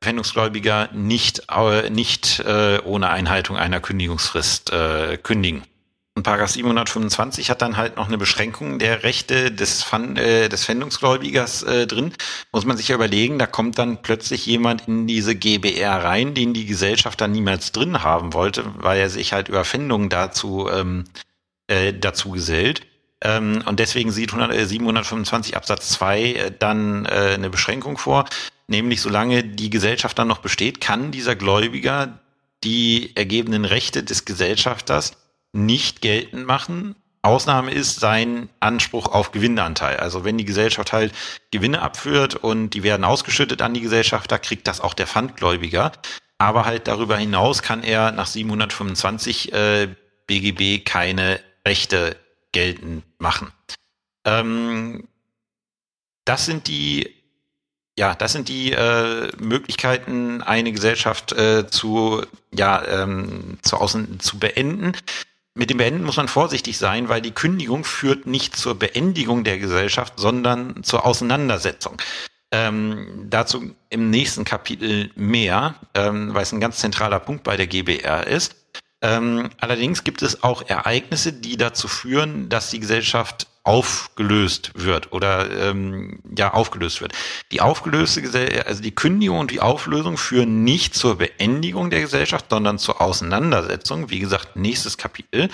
Pfändungsgläubiger nicht, äh, nicht äh, ohne Einhaltung einer Kündigungsfrist äh, kündigen. Und Paragraph 725 hat dann halt noch eine Beschränkung der Rechte des, Pfand, äh, des Pfändungsgläubigers äh, drin. Muss man sich ja überlegen, da kommt dann plötzlich jemand in diese GBR rein, den die Gesellschaft dann niemals drin haben wollte, weil er sich halt über Pfändungen dazu, ähm, äh, dazu gesellt. Ähm, und deswegen sieht 100, äh, 725 Absatz 2 äh, dann äh, eine Beschränkung vor. Nämlich, solange die Gesellschaft dann noch besteht, kann dieser Gläubiger die ergebenen Rechte des Gesellschafters nicht geltend machen. Ausnahme ist sein Anspruch auf Gewinnanteil. Also wenn die Gesellschaft halt Gewinne abführt und die werden ausgeschüttet an die Gesellschaft, da kriegt das auch der Pfandgläubiger. Aber halt darüber hinaus kann er nach 725 äh, BGB keine Rechte geltend machen. Ähm, das sind die ja, das sind die äh, Möglichkeiten, eine Gesellschaft äh, zu, ja, ähm, zu, außen, zu beenden. Mit dem Beenden muss man vorsichtig sein, weil die Kündigung führt nicht zur Beendigung der Gesellschaft, sondern zur Auseinandersetzung. Ähm, dazu im nächsten Kapitel mehr, ähm, weil es ein ganz zentraler Punkt bei der GBR ist. Ähm, allerdings gibt es auch Ereignisse, die dazu führen, dass die Gesellschaft aufgelöst wird oder ähm, ja aufgelöst wird. Die aufgelöste Gesellschaft, also die Kündigung und die Auflösung führen nicht zur Beendigung der Gesellschaft, sondern zur Auseinandersetzung. Wie gesagt, nächstes Kapitel.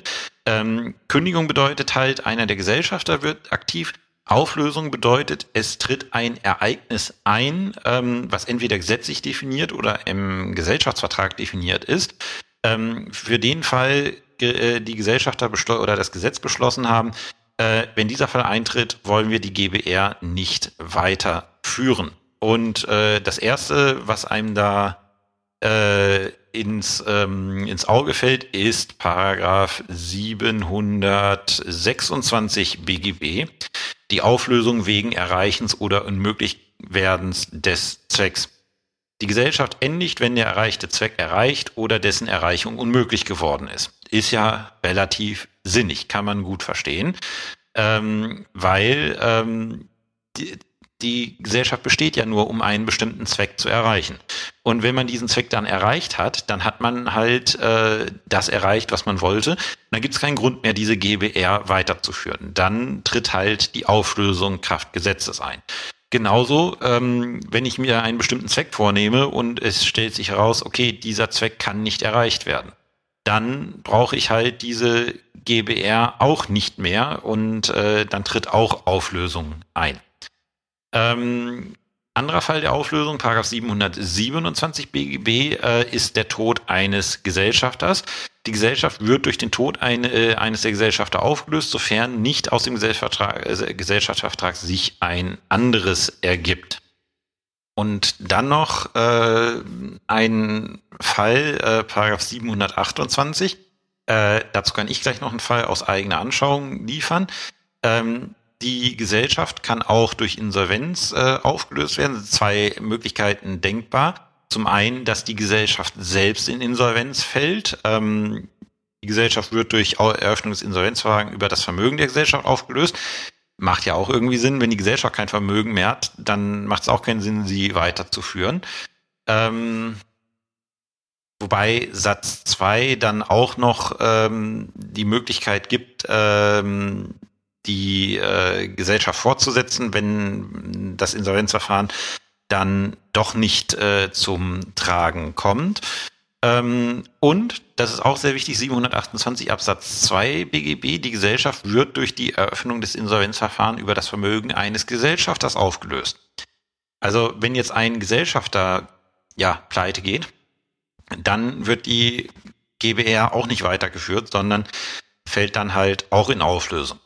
Ähm, Kündigung bedeutet halt, einer der Gesellschafter wird aktiv. Auflösung bedeutet, es tritt ein Ereignis ein, ähm, was entweder gesetzlich definiert oder im Gesellschaftsvertrag definiert ist, ähm, für den Fall äh, die Gesellschafter oder das Gesetz beschlossen haben, äh, wenn dieser Fall eintritt, wollen wir die GBR nicht weiterführen. Und äh, das Erste, was einem da äh, ins, ähm, ins Auge fällt, ist Paragraph 726 BGB, die Auflösung wegen Erreichens oder Unmöglichwerdens des Zwecks. Die Gesellschaft endigt, wenn der erreichte Zweck erreicht oder dessen Erreichung unmöglich geworden ist. Ist ja relativ sinnig, kann man gut verstehen, ähm, weil ähm, die, die Gesellschaft besteht ja nur, um einen bestimmten Zweck zu erreichen. Und wenn man diesen Zweck dann erreicht hat, dann hat man halt äh, das erreicht, was man wollte. Dann gibt es keinen Grund mehr, diese GBR weiterzuführen. Dann tritt halt die Auflösung Kraft Gesetzes ein. Genauso, ähm, wenn ich mir einen bestimmten Zweck vornehme und es stellt sich heraus, okay, dieser Zweck kann nicht erreicht werden, dann brauche ich halt diese GBR auch nicht mehr und äh, dann tritt auch Auflösung ein. Ähm, anderer Fall der Auflösung, Paragraph 727 BGB, äh, ist der Tod eines Gesellschafters. Die Gesellschaft wird durch den Tod eine, äh, eines der Gesellschafter aufgelöst, sofern nicht aus dem Gesellschaftsvertrag, äh, Gesellschaftsvertrag sich ein anderes ergibt. Und dann noch äh, ein Fall, äh, Paragraph 728. Äh, dazu kann ich gleich noch einen Fall aus eigener Anschauung liefern. Ähm, die Gesellschaft kann auch durch Insolvenz äh, aufgelöst werden. Zwei Möglichkeiten denkbar. Zum einen, dass die Gesellschaft selbst in Insolvenz fällt. Ähm, die Gesellschaft wird durch Eröffnung des Insolvenzverfahrens über das Vermögen der Gesellschaft aufgelöst. Macht ja auch irgendwie Sinn, wenn die Gesellschaft kein Vermögen mehr hat, dann macht es auch keinen Sinn, sie weiterzuführen. Ähm, wobei Satz 2 dann auch noch ähm, die Möglichkeit gibt, ähm, die äh, Gesellschaft fortzusetzen, wenn das Insolvenzverfahren dann doch nicht äh, zum Tragen kommt. Ähm, und, das ist auch sehr wichtig, 728 Absatz 2 BGB, die Gesellschaft wird durch die Eröffnung des Insolvenzverfahrens über das Vermögen eines Gesellschafters aufgelöst. Also wenn jetzt ein Gesellschafter ja pleite geht, dann wird die GBR auch nicht weitergeführt, sondern fällt dann halt auch in Auflösung.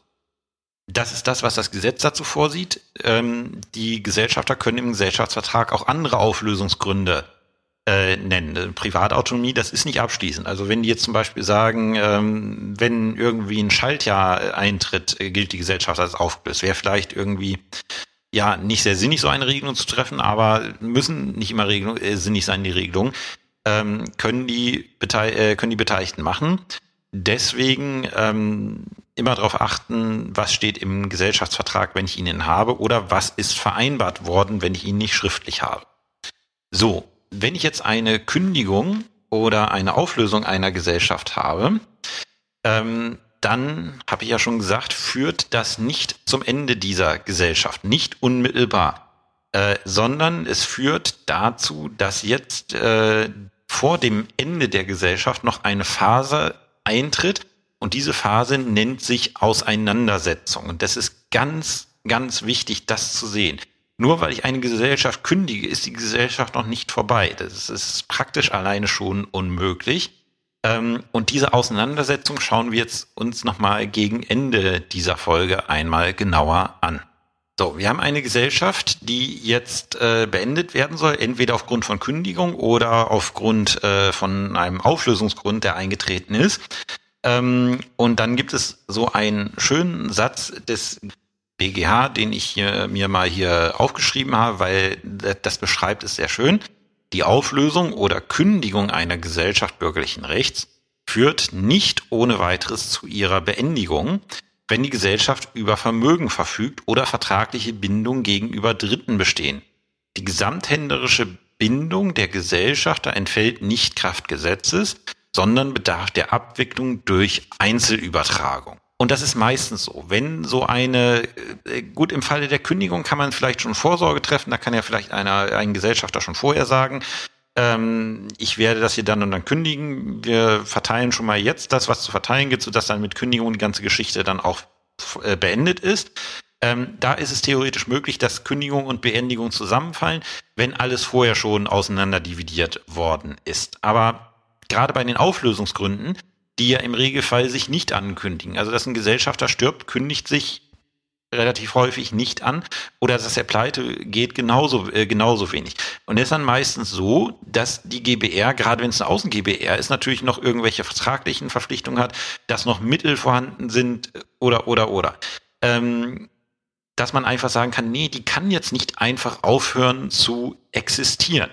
Das ist das, was das Gesetz dazu vorsieht. Ähm, die Gesellschafter können im Gesellschaftsvertrag auch andere Auflösungsgründe äh, nennen. Privatautonomie, das ist nicht abschließend. Also wenn die jetzt zum Beispiel sagen, ähm, wenn irgendwie ein Schaltjahr eintritt, äh, gilt die Gesellschaft als aufgelöst. Wäre vielleicht irgendwie ja nicht sehr sinnig, so eine Regelung zu treffen, aber müssen nicht immer Regelung, äh, sinnig sein, die Regelung. Ähm, können, die äh, können die Beteiligten machen. Deswegen ähm, immer darauf achten, was steht im Gesellschaftsvertrag, wenn ich ihn habe, oder was ist vereinbart worden, wenn ich ihn nicht schriftlich habe. So, wenn ich jetzt eine Kündigung oder eine Auflösung einer Gesellschaft habe, ähm, dann habe ich ja schon gesagt, führt das nicht zum Ende dieser Gesellschaft, nicht unmittelbar, äh, sondern es führt dazu, dass jetzt äh, vor dem Ende der Gesellschaft noch eine Phase eintritt, und diese Phase nennt sich Auseinandersetzung. Und das ist ganz, ganz wichtig, das zu sehen. Nur weil ich eine Gesellschaft kündige, ist die Gesellschaft noch nicht vorbei. Das ist praktisch alleine schon unmöglich. Ähm, und diese Auseinandersetzung schauen wir jetzt uns nochmal gegen Ende dieser Folge einmal genauer an. So, wir haben eine Gesellschaft, die jetzt äh, beendet werden soll, entweder aufgrund von Kündigung oder aufgrund äh, von einem Auflösungsgrund, der eingetreten ist. Ähm, und dann gibt es so einen schönen Satz des BGH, den ich hier, mir mal hier aufgeschrieben habe, weil das beschreibt es sehr schön. Die Auflösung oder Kündigung einer Gesellschaft bürgerlichen Rechts führt nicht ohne weiteres zu ihrer Beendigung, wenn die Gesellschaft über Vermögen verfügt oder vertragliche Bindungen gegenüber Dritten bestehen. Die gesamthänderische Bindung der Gesellschafter entfällt nicht Kraft Gesetzes, sondern bedarf der Abwicklung durch Einzelübertragung. Und das ist meistens so. Wenn so eine, äh, gut, im Falle der Kündigung kann man vielleicht schon Vorsorge treffen, da kann ja vielleicht einer, ein Gesellschafter schon vorher sagen, ähm, ich werde das hier dann und dann kündigen. Wir verteilen schon mal jetzt das, was zu verteilen gibt, sodass dann mit Kündigung die ganze Geschichte dann auch äh, beendet ist. Ähm, da ist es theoretisch möglich, dass Kündigung und Beendigung zusammenfallen, wenn alles vorher schon auseinander dividiert worden ist. Aber gerade bei den Auflösungsgründen, die ja im Regelfall sich nicht ankündigen. Also dass ein Gesellschafter stirbt, kündigt sich relativ häufig nicht an oder dass er pleite geht genauso äh, genauso wenig. Und das ist dann meistens so, dass die GBR, gerade wenn es eine Außen-GBR ist, natürlich noch irgendwelche vertraglichen Verpflichtungen hat, dass noch Mittel vorhanden sind oder oder oder. Ähm, dass man einfach sagen kann, nee, die kann jetzt nicht einfach aufhören zu existieren.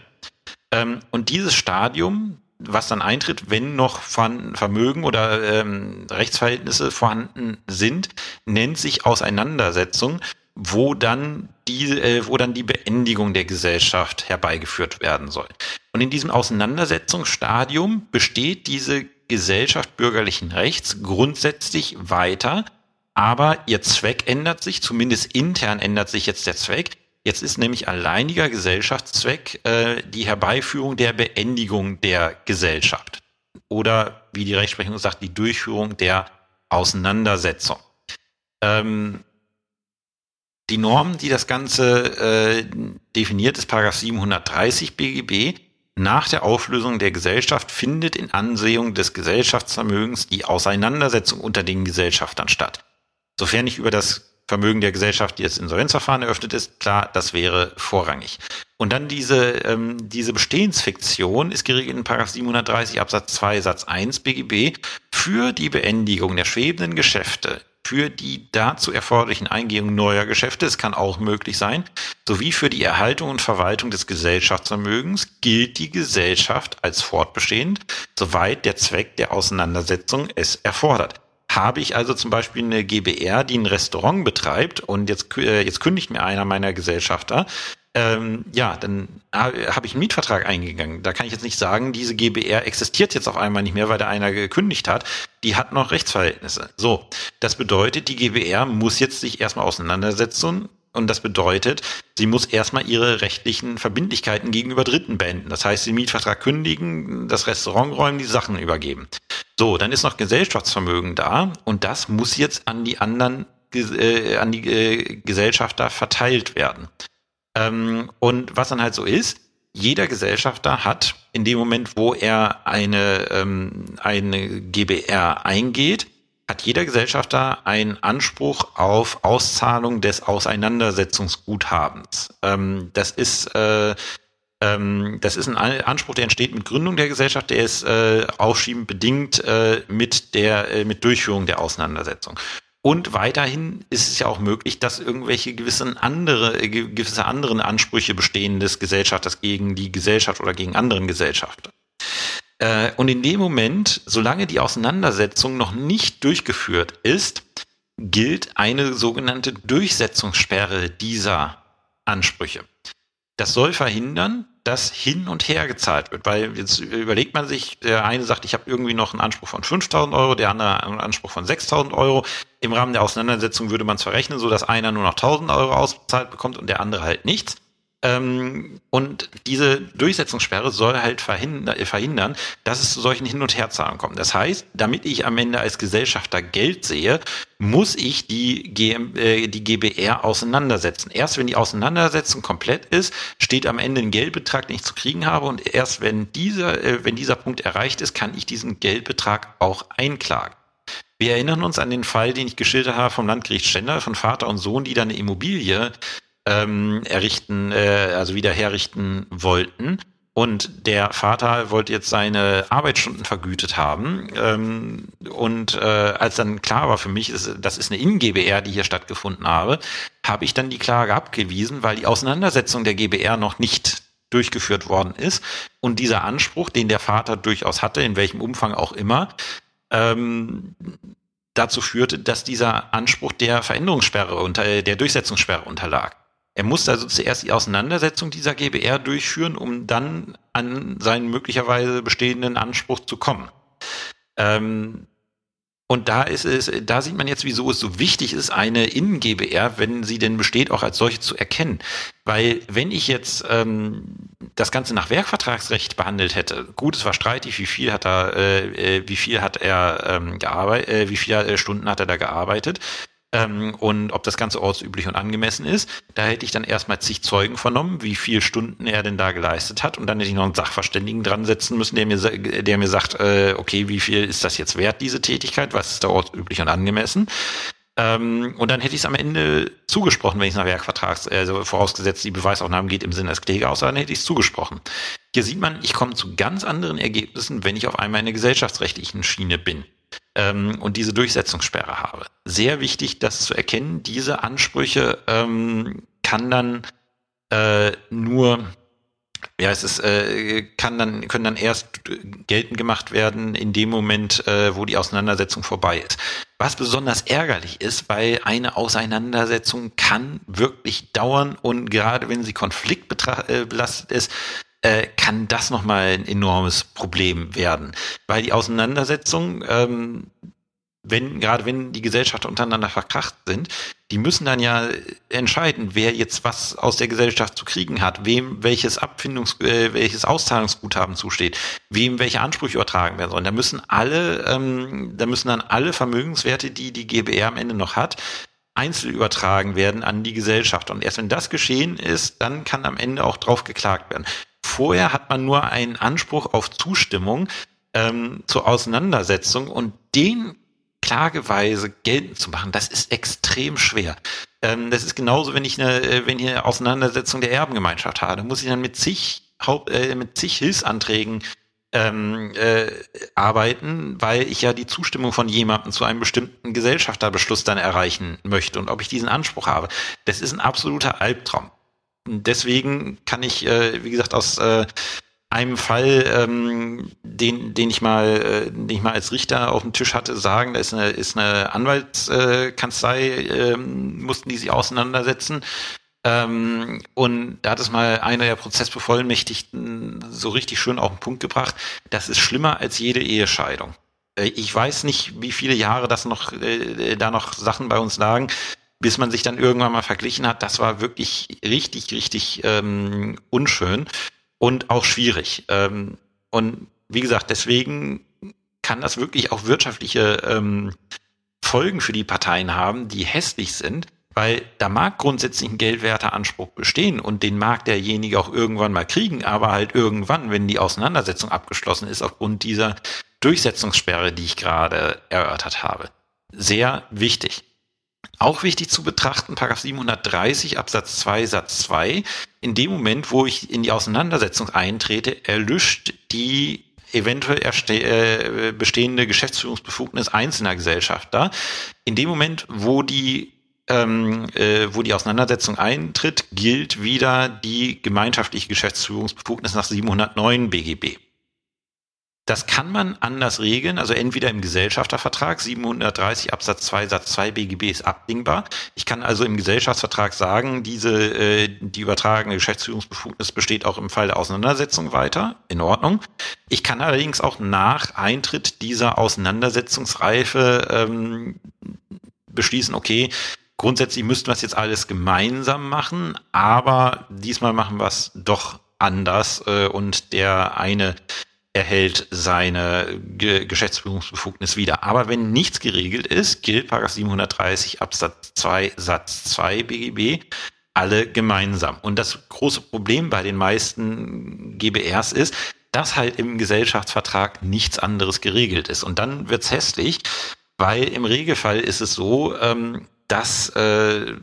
Ähm, und dieses Stadium, was dann eintritt, wenn noch Vermögen oder ähm, Rechtsverhältnisse vorhanden sind, nennt sich Auseinandersetzung. wo dann die, äh, wo dann die Beendigung der Gesellschaft herbeigeführt werden soll. Und in diesem Auseinandersetzungsstadium besteht diese Gesellschaft bürgerlichen Rechts grundsätzlich weiter, aber ihr Zweck ändert sich, zumindest intern ändert sich jetzt der Zweck. Jetzt ist nämlich alleiniger Gesellschaftszweck äh, die Herbeiführung der Beendigung der Gesellschaft. Oder wie die Rechtsprechung sagt, die Durchführung der Auseinandersetzung. Ähm, die Norm, die das Ganze äh, definiert, ist Paragraph 730 BGB. Nach der Auflösung der Gesellschaft findet in Ansehung des Gesellschaftsvermögens die Auseinandersetzung unter den Gesellschaftern statt. Sofern nicht über das Vermögen der Gesellschaft, die jetzt Insolvenzverfahren eröffnet ist, klar, das wäre vorrangig. Und dann diese, ähm, diese Bestehensfiktion ist geregelt in Paragraph 730 Absatz 2 Satz 1 BGB für die Beendigung der schwebenden Geschäfte für die dazu erforderlichen Eingehungen neuer Geschäfte, es kann auch möglich sein, sowie für die Erhaltung und Verwaltung des Gesellschaftsvermögens gilt die Gesellschaft als fortbestehend, soweit der Zweck der Auseinandersetzung es erfordert. Habe ich also zum Beispiel eine GBR, die ein Restaurant betreibt und jetzt, äh, jetzt kündigt mir einer meiner Gesellschafter, ähm, ja, dann habe ich einen Mietvertrag eingegangen. Da kann ich jetzt nicht sagen, diese GBR existiert jetzt auf einmal nicht mehr, weil da einer gekündigt hat. Die hat noch Rechtsverhältnisse. So, das bedeutet, die GBR muss jetzt sich erstmal auseinandersetzen und das bedeutet, sie muss erstmal ihre rechtlichen Verbindlichkeiten gegenüber Dritten beenden. Das heißt, den Mietvertrag kündigen, das Restaurant räumen, die Sachen übergeben. So, dann ist noch Gesellschaftsvermögen da und das muss jetzt an die anderen, äh, an die äh, Gesellschafter verteilt werden. Ähm, und was dann halt so ist, jeder Gesellschafter hat in dem Moment, wo er eine, ähm, eine GBR eingeht, hat jeder Gesellschafter einen Anspruch auf Auszahlung des Auseinandersetzungsguthabens. Ähm, das ist äh, ähm, das ist ein Anspruch, der entsteht mit Gründung der Gesellschaft, der ist äh, aufschiebend bedingt äh, mit der äh, mit Durchführung der Auseinandersetzung. Und weiterhin ist es ja auch möglich, dass irgendwelche gewissen andere, äh, gewisse anderen Ansprüche bestehen des Gesellschafters gegen die Gesellschaft oder gegen anderen Gesellschafter. Äh, und in dem Moment, solange die Auseinandersetzung noch nicht durchgeführt ist, gilt eine sogenannte Durchsetzungssperre dieser Ansprüche. Das soll verhindern, dass hin und her gezahlt wird. Weil jetzt überlegt man sich, der eine sagt, ich habe irgendwie noch einen Anspruch von 5.000 Euro, der andere einen Anspruch von 6.000 Euro. Im Rahmen der Auseinandersetzung würde man es verrechnen, so dass einer nur noch 1.000 Euro ausbezahlt bekommt und der andere halt nichts. Ähm, und diese Durchsetzungssperre soll halt verhindern, äh, verhindern, dass es zu solchen Hin- und Herzahlungen kommt. Das heißt, damit ich am Ende als Gesellschafter Geld sehe, muss ich die, GM, äh, die GBR auseinandersetzen. Erst wenn die Auseinandersetzung komplett ist, steht am Ende ein Geldbetrag, den ich zu kriegen habe. Und erst wenn dieser, äh, wenn dieser Punkt erreicht ist, kann ich diesen Geldbetrag auch einklagen. Wir erinnern uns an den Fall, den ich geschildert habe vom Landgericht Stendal, von Vater und Sohn, die da eine Immobilie ähm, errichten, äh, also wieder herrichten wollten. Und der Vater wollte jetzt seine Arbeitsstunden vergütet haben. Ähm, und äh, als dann klar war für mich, das ist eine In-GBR, die hier stattgefunden habe, habe ich dann die Klage abgewiesen, weil die Auseinandersetzung der GBR noch nicht durchgeführt worden ist. Und dieser Anspruch, den der Vater durchaus hatte, in welchem Umfang auch immer, ähm, dazu führte, dass dieser Anspruch der Veränderungssperre unter der Durchsetzungssperre unterlag. Er musste also zuerst die Auseinandersetzung dieser GBR durchführen, um dann an seinen möglicherweise bestehenden Anspruch zu kommen. Ähm, und da ist es, da sieht man jetzt, wieso es so wichtig ist, eine Innen-GBR, wenn sie denn besteht, auch als solche zu erkennen. Weil wenn ich jetzt ähm, das Ganze nach Werkvertragsrecht behandelt hätte, gut, es war streitig, wie viel hat er, äh, äh wie viel hat er ähm, gearbeitet, äh, wie viele Stunden hat er da gearbeitet, ähm, und ob das Ganze ortsüblich und angemessen ist. Da hätte ich dann erstmal zig Zeugen vernommen, wie viele Stunden er denn da geleistet hat und dann hätte ich noch einen Sachverständigen dran setzen müssen, der mir, der mir sagt, äh, okay, wie viel ist das jetzt wert, diese Tätigkeit, was ist da ortsüblich und angemessen. Ähm, und dann hätte ich es am Ende zugesprochen, wenn ich nach Werkvertrags, also vorausgesetzt, die Beweisaufnahme geht im Sinne des Klägers, dann hätte ich es zugesprochen. Hier sieht man, ich komme zu ganz anderen Ergebnissen, wenn ich auf einmal in der gesellschaftsrechtlichen Schiene bin ähm, und diese Durchsetzungssperre habe. Sehr wichtig, das zu erkennen. Diese Ansprüche ähm, kann dann äh, nur ja, es ist, äh, kann dann, können dann erst geltend gemacht werden in dem Moment, äh, wo die Auseinandersetzung vorbei ist. Was besonders ärgerlich ist, weil eine Auseinandersetzung kann wirklich dauern und gerade wenn sie konfliktbelastet äh, ist, äh, kann das nochmal ein enormes Problem werden. Weil die Auseinandersetzung ähm, wenn, gerade wenn die Gesellschaften untereinander verkracht sind, die müssen dann ja entscheiden, wer jetzt was aus der Gesellschaft zu kriegen hat, wem welches Abfindungs, äh, welches Auszahlungsguthaben zusteht, wem welche Ansprüche übertragen werden sollen. Da müssen alle, ähm, da müssen dann alle Vermögenswerte, die die GBR am Ende noch hat, einzeln übertragen werden an die Gesellschaft. Und erst wenn das geschehen ist, dann kann am Ende auch drauf geklagt werden. Vorher hat man nur einen Anspruch auf Zustimmung ähm, zur Auseinandersetzung und den klageweise geltend zu machen, das ist extrem schwer. Ähm, das ist genauso, wenn ich eine, äh, wenn ich eine Auseinandersetzung der Erbengemeinschaft habe, muss ich dann mit zig, Haupt, äh, mit zig Hilfsanträgen ähm, äh, arbeiten, weil ich ja die Zustimmung von jemandem zu einem bestimmten Gesellschafterbeschluss dann erreichen möchte und ob ich diesen Anspruch habe. Das ist ein absoluter Albtraum. Deswegen kann ich, äh, wie gesagt, aus äh, einem Fall, ähm, den, den ich mal, äh, den ich mal als Richter auf dem Tisch hatte, sagen, da ist eine, ist eine Anwaltskanzlei, äh, ähm, mussten die sich auseinandersetzen. Ähm, und da hat es mal einer der Prozessbevollmächtigten so richtig schön auf den Punkt gebracht. Das ist schlimmer als jede Ehescheidung. Äh, ich weiß nicht, wie viele Jahre das noch, äh, da noch Sachen bei uns lagen, bis man sich dann irgendwann mal verglichen hat. Das war wirklich richtig, richtig ähm, unschön und auch schwierig. Ähm, und wie gesagt, deswegen kann das wirklich auch wirtschaftliche ähm, Folgen für die Parteien haben, die hässlich sind, weil da mag grundsätzlich ein Geldwerteanspruch bestehen und den mag derjenige auch irgendwann mal kriegen, aber halt irgendwann, wenn die Auseinandersetzung abgeschlossen ist, aufgrund dieser Durchsetzungssperre, die ich gerade erörtert habe. Sehr wichtig. Auch wichtig zu betrachten, Paragraph 730 Absatz 2 Satz 2. In dem Moment, wo ich in die Auseinandersetzung eintrete, erlischt die eventuell äh, bestehende Geschäftsführungsbefugnis einzelner Gesellschafter. In dem Moment, wo die ähm, äh, wo die Auseinandersetzung eintritt, gilt wieder die gemeinschaftliche Geschäftsführungsbefugnis nach 709 BGB. Das kann man anders regeln, also entweder im Gesellschaftervertrag 730 Absatz 2 Satz 2 BGB ist abdingbar. Ich kann also im Gesellschaftsvertrag sagen, diese äh, die übertragene Geschäftsführungsbefugnis besteht auch im Fall der Auseinandersetzung weiter, in Ordnung. Ich kann allerdings auch nach Eintritt dieser Auseinandersetzungsreife ähm, beschließen, okay, grundsätzlich müssten wir es jetzt alles gemeinsam machen, aber diesmal machen wir es doch anders äh, und der eine erhält seine Ge Geschäftsführungsbefugnis wieder. Aber wenn nichts geregelt ist, gilt 730 Absatz 2 Satz 2 BGB alle gemeinsam. Und das große Problem bei den meisten GBRs ist, dass halt im Gesellschaftsvertrag nichts anderes geregelt ist. Und dann wird's hässlich, weil im Regelfall ist es so, ähm, dass, äh,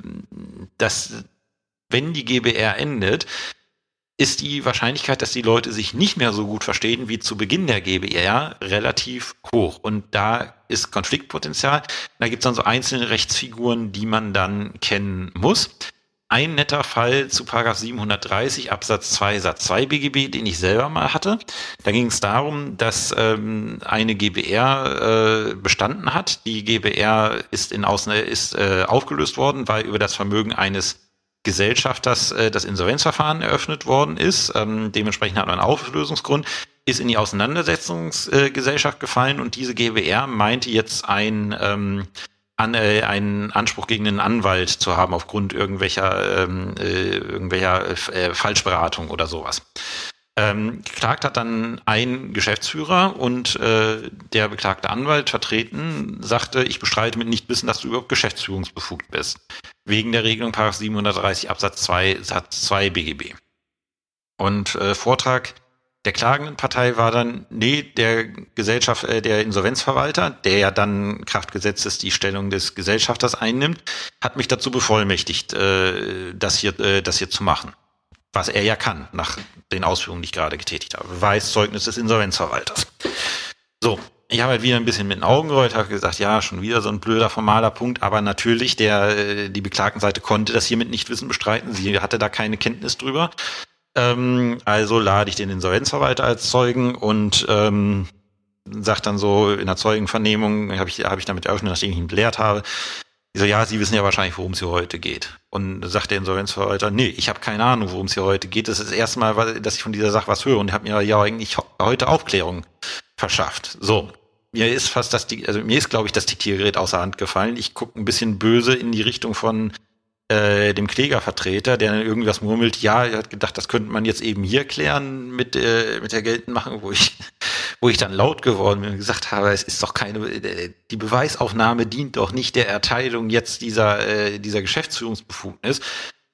dass wenn die GBR endet, ist die Wahrscheinlichkeit, dass die Leute sich nicht mehr so gut verstehen wie zu Beginn der GBR relativ hoch. Und da ist Konfliktpotenzial. Da gibt es dann so einzelne Rechtsfiguren, die man dann kennen muss. Ein netter Fall zu Paragraph 730 Absatz 2 Satz 2 BGB, den ich selber mal hatte. Da ging es darum, dass ähm, eine GBR äh, bestanden hat. Die GBR ist in Außen ist äh, aufgelöst worden, weil über das Vermögen eines Gesellschafters äh, das Insolvenzverfahren eröffnet worden ist. Ähm, dementsprechend hat man einen Auflösungsgrund, ist in die Auseinandersetzungsgesellschaft äh, gefallen und diese GBR meinte jetzt ein ähm, an, äh, einen Anspruch gegen einen Anwalt zu haben aufgrund irgendwelcher ähm, äh, irgendwelcher äh, Falschberatung oder sowas. Ähm, geklagt hat dann ein Geschäftsführer und äh, der beklagte Anwalt vertreten sagte, ich bestreite mit nicht wissen, dass du überhaupt geschäftsführungsbefugt bist. Wegen der Regelung 730 Absatz 2 Satz 2 BGB. Und äh, Vortrag der klagenden Partei war dann, nee, der Gesellschaft, äh, der Insolvenzverwalter, der ja dann Kraftgesetzes die Stellung des Gesellschafters einnimmt, hat mich dazu bevollmächtigt, äh, das hier, äh, das hier zu machen was er ja kann, nach den Ausführungen, die ich gerade getätigt habe. Beweiszeugnis des Insolvenzverwalters. So, ich habe halt wieder ein bisschen mit den Augen gerollt, habe gesagt, ja, schon wieder so ein blöder formaler Punkt, aber natürlich, der, äh, die Beklagtenseite konnte das hiermit nicht wissen bestreiten. Sie hatte da keine Kenntnis drüber. Ähm, also lade ich den Insolvenzverwalter als Zeugen und ähm, sagt dann so in der Zeugenvernehmung, habe ich, hab ich damit eröffnet, nachdem ich ihn belehrt habe, ich so, ja, Sie wissen ja wahrscheinlich, worum es hier heute geht. Und sagt der Insolvenzverwalter, nee, ich habe keine Ahnung, worum es hier heute geht. Das ist das erste Mal, dass ich von dieser Sache was höre und habe mir ja eigentlich heute Aufklärung verschafft. So, mir ist fast das, also mir ist, glaube ich, das Diktiergerät außer Hand gefallen. Ich gucke ein bisschen böse in die Richtung von äh, dem Klägervertreter, der dann irgendwas murmelt, ja, er hat gedacht, das könnte man jetzt eben hier klären mit, äh, mit der Geltendmachung, wo ich, wo ich dann laut geworden bin und gesagt habe, es ist doch keine, äh, die Beweisaufnahme dient doch nicht der Erteilung jetzt dieser, äh, dieser Geschäftsführungsbefugnis,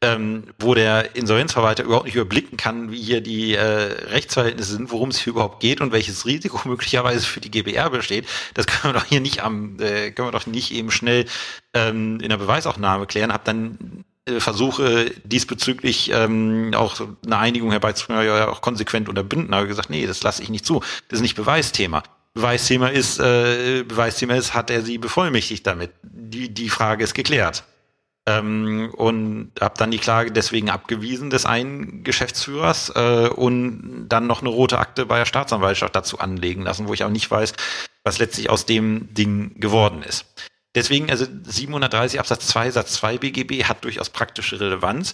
ähm, wo der Insolvenzverwalter überhaupt nicht überblicken kann, wie hier die äh, Rechtsverhältnisse sind, worum es hier überhaupt geht und welches Risiko *laughs* möglicherweise für die GBR besteht. Das können wir doch hier nicht am, äh, können wir doch nicht eben schnell ähm, in der Beweisaufnahme klären. Hab dann Versuche diesbezüglich ähm, auch eine Einigung herbeizuführen, ja auch konsequent unterbinden, aber gesagt, nee, das lasse ich nicht zu. Das ist nicht Beweisthema. Beweisthema ist, äh, Beweisthema ist, hat er sie bevollmächtigt damit? Die, die Frage ist geklärt ähm, und habe dann die Klage deswegen abgewiesen des einen Geschäftsführers äh, und dann noch eine rote Akte bei der Staatsanwaltschaft dazu anlegen lassen, wo ich auch nicht weiß, was letztlich aus dem Ding geworden ist. Deswegen, also 730 Absatz 2 Satz 2 BGB hat durchaus praktische Relevanz.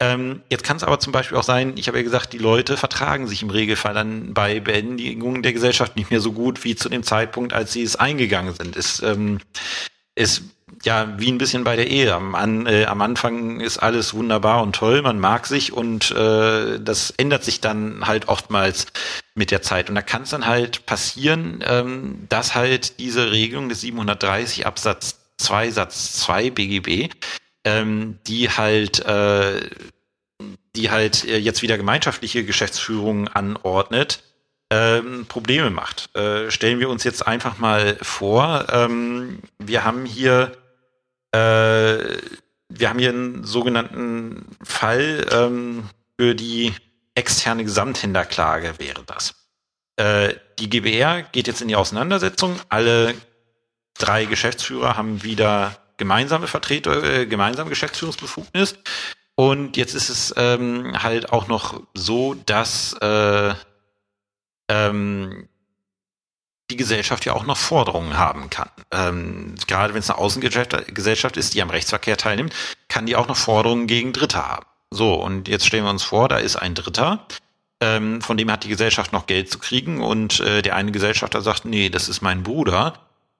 Ähm, jetzt kann es aber zum Beispiel auch sein, ich habe ja gesagt, die Leute vertragen sich im Regelfall dann bei Beendigung der Gesellschaft nicht mehr so gut wie zu dem Zeitpunkt, als sie es eingegangen sind. Es, ähm, es ja, wie ein bisschen bei der Ehe. Am, an, äh, am Anfang ist alles wunderbar und toll, man mag sich und äh, das ändert sich dann halt oftmals mit der Zeit. Und da kann es dann halt passieren, ähm, dass halt diese Regelung des 730 Absatz 2 Satz 2 BGB, ähm, die halt äh, die halt äh, jetzt wieder gemeinschaftliche Geschäftsführung anordnet, ähm, Probleme macht. Äh, stellen wir uns jetzt einfach mal vor, ähm, wir haben hier äh, wir haben hier einen sogenannten Fall ähm, für die externe Gesamthändlerklage wäre das. Äh, die GBR geht jetzt in die Auseinandersetzung. Alle drei Geschäftsführer haben wieder gemeinsame Vertreter, äh, gemeinsame Geschäftsführungsbefugnis. Und jetzt ist es ähm, halt auch noch so, dass äh, ähm, die Gesellschaft ja auch noch Forderungen haben kann. Ähm, gerade wenn es eine Außengesellschaft ist, die am Rechtsverkehr teilnimmt, kann die auch noch Forderungen gegen Dritte haben. So, und jetzt stellen wir uns vor, da ist ein Dritter, ähm, von dem hat die Gesellschaft noch Geld zu kriegen und äh, der eine Gesellschafter sagt, nee, das ist mein Bruder.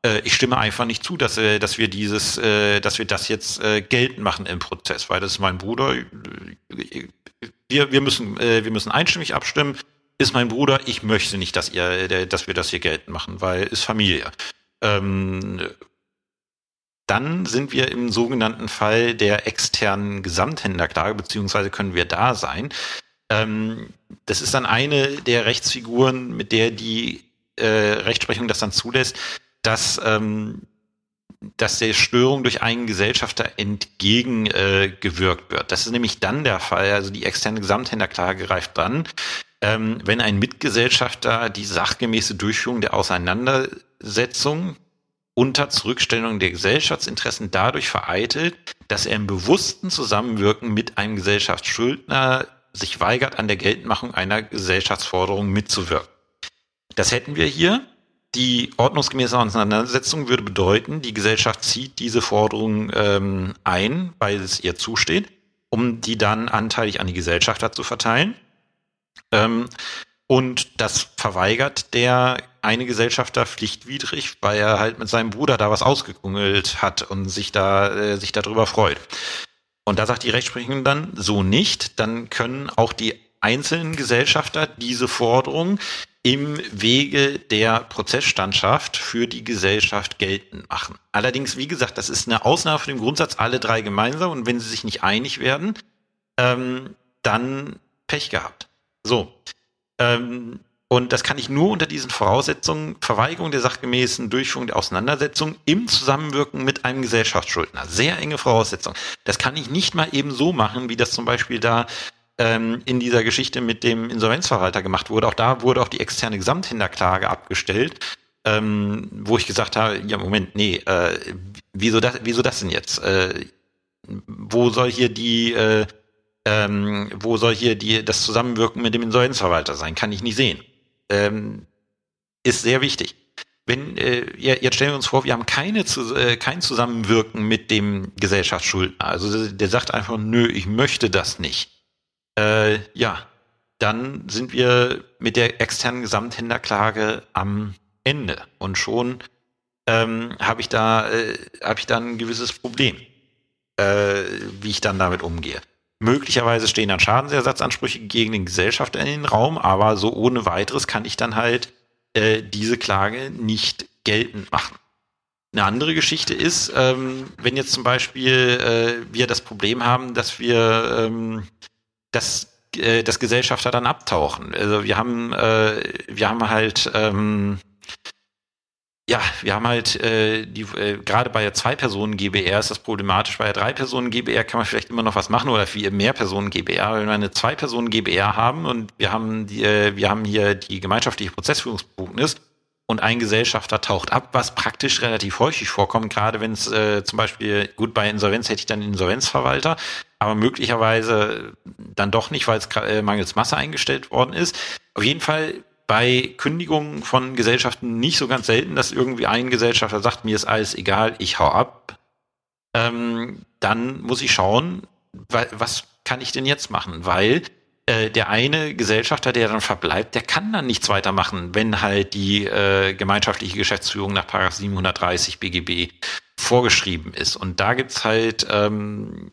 Äh, ich stimme einfach nicht zu, dass, äh, dass wir dieses, äh, dass wir das jetzt geltend machen im Prozess, weil das ist mein Bruder. Wir, wir müssen, wir müssen einstimmig abstimmen ist mein Bruder, ich möchte nicht, dass ihr, dass wir das hier geltend machen, weil ist Familie. Ähm, dann sind wir im sogenannten Fall der externen Gesamthändlerklage, beziehungsweise können wir da sein. Ähm, das ist dann eine der Rechtsfiguren, mit der die äh, Rechtsprechung das dann zulässt, dass ähm, dass der Störung durch einen Gesellschafter entgegengewirkt äh, wird. Das ist nämlich dann der Fall, also die externe Gesamthändlerklage greift dann, ähm, wenn ein Mitgesellschafter die sachgemäße Durchführung der Auseinandersetzung unter Zurückstellung der Gesellschaftsinteressen dadurch vereitelt, dass er im bewussten Zusammenwirken mit einem Gesellschaftsschuldner sich weigert, an der Geltendmachung einer Gesellschaftsforderung mitzuwirken. Das hätten wir hier. Die ordnungsgemäße Auseinandersetzung würde bedeuten, die Gesellschaft zieht diese Forderung ähm, ein, weil es ihr zusteht, um die dann anteilig an die Gesellschafter zu verteilen. Ähm, und das verweigert der eine Gesellschafter pflichtwidrig, weil er halt mit seinem Bruder da was ausgekungelt hat und sich da äh, sich darüber freut. Und da sagt die Rechtsprechung dann so nicht, dann können auch die einzelnen Gesellschafter diese Forderung im Wege der Prozessstandschaft für die Gesellschaft geltend machen. Allerdings, wie gesagt, das ist eine Ausnahme von dem Grundsatz, alle drei gemeinsam und wenn sie sich nicht einig werden, ähm, dann Pech gehabt. So. Ähm, und das kann ich nur unter diesen Voraussetzungen, Verweigerung der sachgemäßen Durchführung der Auseinandersetzung im Zusammenwirken mit einem Gesellschaftsschuldner. Sehr enge Voraussetzung. Das kann ich nicht mal eben so machen, wie das zum Beispiel da ähm, in dieser Geschichte mit dem Insolvenzverwalter gemacht wurde. Auch da wurde auch die externe Gesamthinterklage abgestellt, ähm, wo ich gesagt habe, ja Moment, nee, äh, wieso das, wieso das denn jetzt? Äh, wo soll hier die äh, ähm, wo soll hier die, das Zusammenwirken mit dem Insolvenzverwalter sein? Kann ich nicht sehen. Ähm, ist sehr wichtig. Wenn äh, jetzt stellen wir uns vor, wir haben keine äh, kein Zusammenwirken mit dem Gesellschaftsschuldner. Also der sagt einfach, nö, ich möchte das nicht. Äh, ja, dann sind wir mit der externen Gesamthändlerklage am Ende und schon ähm, habe ich da äh, habe ich dann ein gewisses Problem, äh, wie ich dann damit umgehe. Möglicherweise stehen dann Schadensersatzansprüche gegen den Gesellschafter in den Raum, aber so ohne weiteres kann ich dann halt äh, diese Klage nicht geltend machen. Eine andere Geschichte ist, ähm, wenn jetzt zum Beispiel äh, wir das Problem haben, dass wir ähm, dass, äh, dass Gesellschafter dann abtauchen. Also wir haben äh, wir haben halt ähm, ja, wir haben halt äh, die äh, gerade bei der zwei Personen GBR ist das problematisch. Bei der drei Personen GBR kann man vielleicht immer noch was machen oder für mehr Personen GBR. Wenn wir eine zwei Personen GBR haben und wir haben die, äh, wir haben hier die gemeinschaftliche Prozessführungsbefugnis und ein Gesellschafter taucht ab, was praktisch relativ häufig vorkommt, gerade wenn es äh, zum Beispiel gut bei Insolvenz hätte ich dann Insolvenzverwalter, aber möglicherweise dann doch nicht, weil es äh, mangels Masse eingestellt worden ist. Auf jeden Fall bei Kündigungen von Gesellschaften nicht so ganz selten, dass irgendwie ein Gesellschafter sagt, mir ist alles egal, ich hau ab. Ähm, dann muss ich schauen, was kann ich denn jetzt machen? Weil äh, der eine Gesellschafter, der dann verbleibt, der kann dann nichts weitermachen, wenn halt die äh, gemeinschaftliche Geschäftsführung nach 730 BGB vorgeschrieben ist. Und da gibt's halt ähm,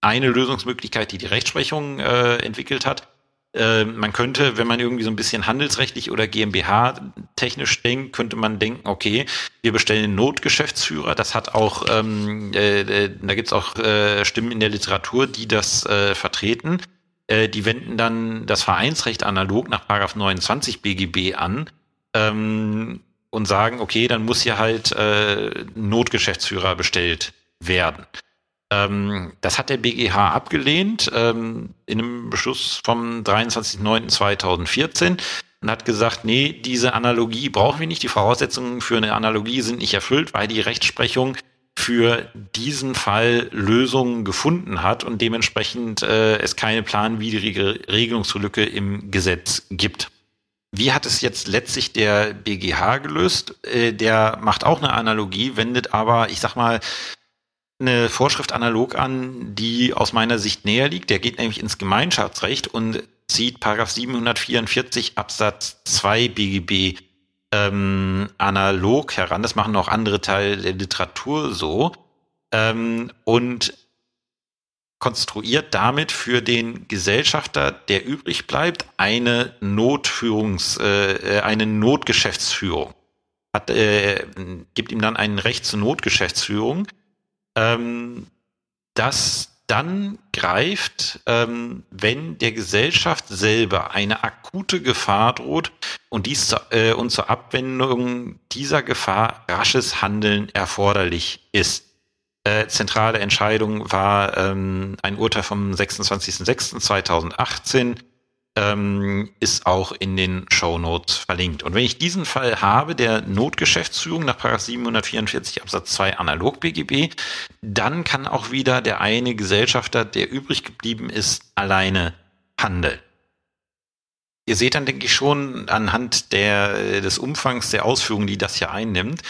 eine Lösungsmöglichkeit, die die Rechtsprechung äh, entwickelt hat äh, man könnte, wenn man irgendwie so ein bisschen handelsrechtlich oder GmbH-technisch denkt, könnte man denken, okay, wir bestellen einen Notgeschäftsführer. Das hat auch, ähm, äh, äh, da gibt's auch äh, Stimmen in der Literatur, die das äh, vertreten. Äh, die wenden dann das Vereinsrecht analog nach Paragraph 29 BGB an ähm, und sagen, okay, dann muss hier halt äh, Notgeschäftsführer bestellt werden. Ähm, das hat der BGH abgelehnt ähm, in einem Beschluss vom 23.09.2014 und hat gesagt, nee, diese Analogie brauchen wir nicht. Die Voraussetzungen für eine Analogie sind nicht erfüllt, weil die Rechtsprechung für diesen Fall Lösungen gefunden hat und dementsprechend äh, es keine planwidrige Regelungslücke im Gesetz gibt. Wie hat es jetzt letztlich der BGH gelöst? Äh, der macht auch eine Analogie, wendet aber, ich sag mal, eine Vorschrift analog an, die aus meiner Sicht näher liegt. Der geht nämlich ins Gemeinschaftsrecht und zieht Paragraph 744 Absatz 2 BGB ähm, analog heran. Das machen auch andere Teile der Literatur so. Ähm, und konstruiert damit für den Gesellschafter, der übrig bleibt, eine Notführungs, äh, äh eine Notgeschäftsführung. Hat, äh, gibt ihm dann ein Recht zur Notgeschäftsführung ähm, das dann greift, ähm, wenn der Gesellschaft selber eine akute Gefahr droht und dies zu, äh, und zur Abwendung dieser Gefahr rasches Handeln erforderlich ist. Äh, zentrale Entscheidung war ähm, ein Urteil vom 26.06.2018 ähm, ist auch in den Show Notes verlinkt. Und wenn ich diesen Fall habe, der Notgeschäftsführung nach 744 Absatz 2 Analog BGB, dann kann auch wieder der eine Gesellschafter, der übrig geblieben ist, alleine handeln. Ihr seht dann, denke ich, schon anhand der, des Umfangs der Ausführungen, die das hier einnimmt,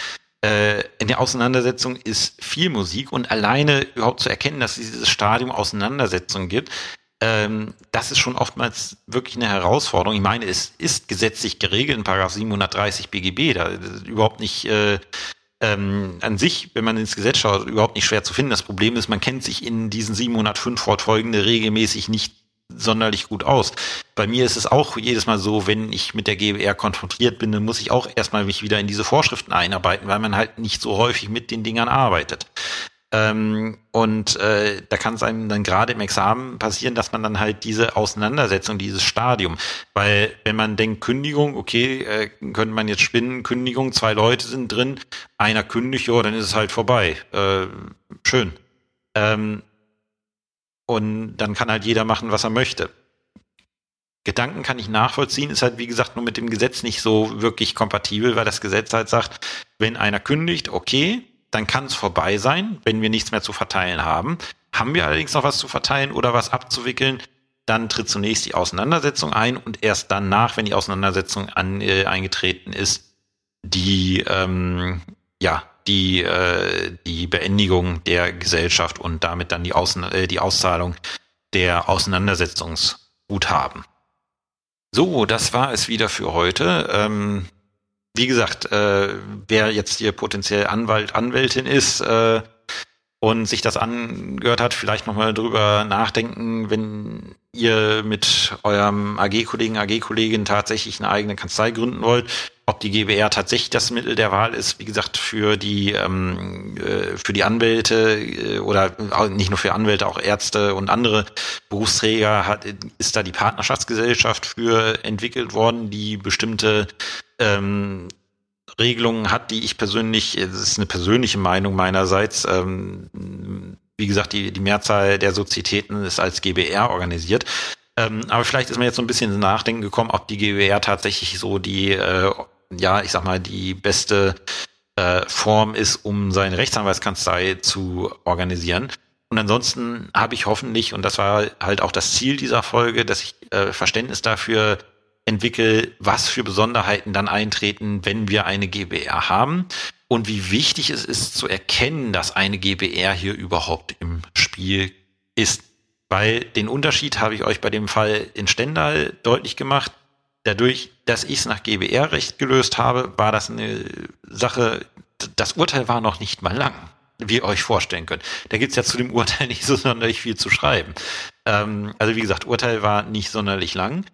äh, in der Auseinandersetzung ist viel Musik und alleine überhaupt zu erkennen, dass es dieses Stadium Auseinandersetzung gibt, ähm, das ist schon oftmals wirklich eine Herausforderung. Ich meine, es ist gesetzlich geregelt in Paragraph 730 BGB, da ist überhaupt nicht äh, ähm, an sich, wenn man ins Gesetz schaut, überhaupt nicht schwer zu finden. Das Problem ist, man kennt sich in diesen 705 fortfolgende regelmäßig nicht sonderlich gut aus. Bei mir ist es auch jedes Mal so, wenn ich mit der GBR konfrontiert bin, dann muss ich auch erstmal mich wieder in diese Vorschriften einarbeiten, weil man halt nicht so häufig mit den Dingern arbeitet. Ähm, und äh, da kann es einem dann gerade im Examen passieren, dass man dann halt diese Auseinandersetzung, dieses Stadium, weil wenn man denkt, Kündigung, okay, äh, könnte man jetzt spinnen, Kündigung, zwei Leute sind drin, einer kündigt, ja, dann ist es halt vorbei. Äh, schön. Ähm, und dann kann halt jeder machen, was er möchte. Gedanken kann ich nachvollziehen, ist halt wie gesagt nur mit dem Gesetz nicht so wirklich kompatibel, weil das Gesetz halt sagt, wenn einer kündigt, okay, dann kann es vorbei sein, wenn wir nichts mehr zu verteilen haben. Haben wir allerdings noch was zu verteilen oder was abzuwickeln, dann tritt zunächst die Auseinandersetzung ein und erst danach, wenn die Auseinandersetzung an, äh, eingetreten ist, die ähm, ja die äh, die Beendigung der Gesellschaft und damit dann die Außen äh, die Auszahlung der Auseinandersetzungsguthaben. So, das war es wieder für heute. Ähm, wie gesagt, äh, wer jetzt hier potenziell Anwalt, Anwältin ist äh, und sich das angehört hat, vielleicht nochmal drüber nachdenken, wenn ihr mit eurem AG-Kollegen, AG-Kollegin tatsächlich eine eigene Kanzlei gründen wollt, ob die GBR tatsächlich das Mittel der Wahl ist. Wie gesagt, für die ähm, äh, für die Anwälte äh, oder nicht nur für Anwälte, auch Ärzte und andere Berufsträger hat, ist da die Partnerschaftsgesellschaft für entwickelt worden, die bestimmte ähm, Regelungen hat, die ich persönlich, das ist eine persönliche Meinung meinerseits, ähm, wie gesagt, die, die Mehrzahl der Sozietäten ist als GBR organisiert. Ähm, aber vielleicht ist mir jetzt so ein bisschen ins Nachdenken gekommen, ob die GBR tatsächlich so die, äh, ja, ich sag mal, die beste äh, Form ist, um seine Rechtsanwaltskanzlei zu organisieren. Und ansonsten habe ich hoffentlich, und das war halt auch das Ziel dieser Folge, dass ich äh, Verständnis dafür entwickle, was für Besonderheiten dann eintreten, wenn wir eine GBR haben und wie wichtig es ist zu erkennen, dass eine GBR hier überhaupt im Spiel ist. Weil den Unterschied habe ich euch bei dem Fall in Stendal deutlich gemacht. Dadurch, dass ich es nach GBR-Recht gelöst habe, war das eine Sache, das Urteil war noch nicht mal lang, wie ihr euch vorstellen könnt. Da gibt's ja zu dem Urteil *laughs* nicht so sonderlich viel zu schreiben. Ähm, also wie gesagt, Urteil war nicht sonderlich lang.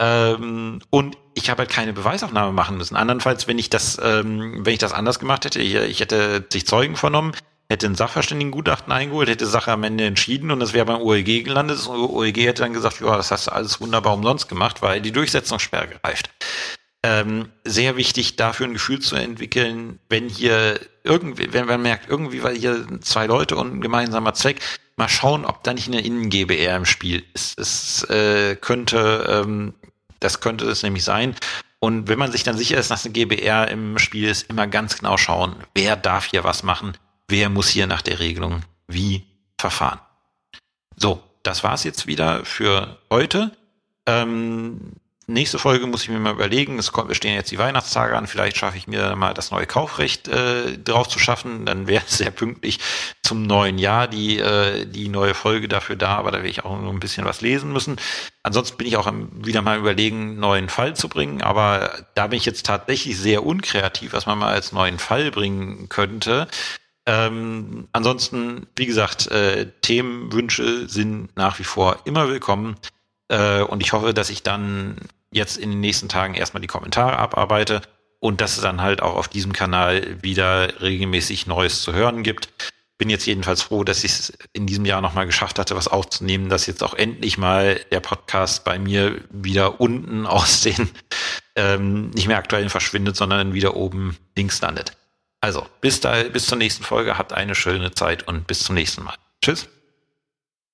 Ähm, und ich habe halt keine Beweisaufnahme machen müssen. Andernfalls, wenn ich das, ähm, wenn ich das anders gemacht hätte, ich, ich hätte sich Zeugen vernommen, hätte ein Sachverständigengutachten eingeholt, hätte Sache am Ende entschieden und das wäre beim OEG gelandet. Das OEG hätte dann gesagt, ja, das hast du alles wunderbar umsonst gemacht, weil die Durchsetzungssperre greift. Ähm, sehr wichtig, dafür ein Gefühl zu entwickeln, wenn hier irgendwie, wenn man merkt, irgendwie war hier zwei Leute und ein gemeinsamer Zweck, mal schauen, ob da nicht eine Innen-GBR im Spiel ist. Es äh, könnte ähm, das könnte es nämlich sein. Und wenn man sich dann sicher ist, dass eine GBR im Spiel ist, immer ganz genau schauen, wer darf hier was machen, wer muss hier nach der Regelung wie verfahren. So, das war's jetzt wieder für heute. Ähm, nächste Folge muss ich mir mal überlegen. Es kommt, stehen jetzt die Weihnachtstage an. Vielleicht schaffe ich mir mal das neue Kaufrecht äh, drauf zu schaffen. Dann wäre es sehr pünktlich zum neuen Jahr die, äh, die neue Folge dafür da. Aber da werde ich auch noch ein bisschen was lesen müssen. Ansonsten bin ich auch wieder mal überlegen, einen neuen Fall zu bringen. Aber da bin ich jetzt tatsächlich sehr unkreativ, was man mal als neuen Fall bringen könnte. Ähm, ansonsten, wie gesagt, äh, Themenwünsche sind nach wie vor immer willkommen. Äh, und ich hoffe, dass ich dann jetzt in den nächsten Tagen erstmal die Kommentare abarbeite und dass es dann halt auch auf diesem Kanal wieder regelmäßig Neues zu hören gibt. Bin jetzt jedenfalls froh, dass ich es in diesem Jahr nochmal geschafft hatte, was aufzunehmen, dass jetzt auch endlich mal der Podcast bei mir wieder unten *laughs* aus den ähm, nicht mehr aktuellen verschwindet, sondern wieder oben links landet. Also, bis da, bis zur nächsten Folge, habt eine schöne Zeit und bis zum nächsten Mal. Tschüss.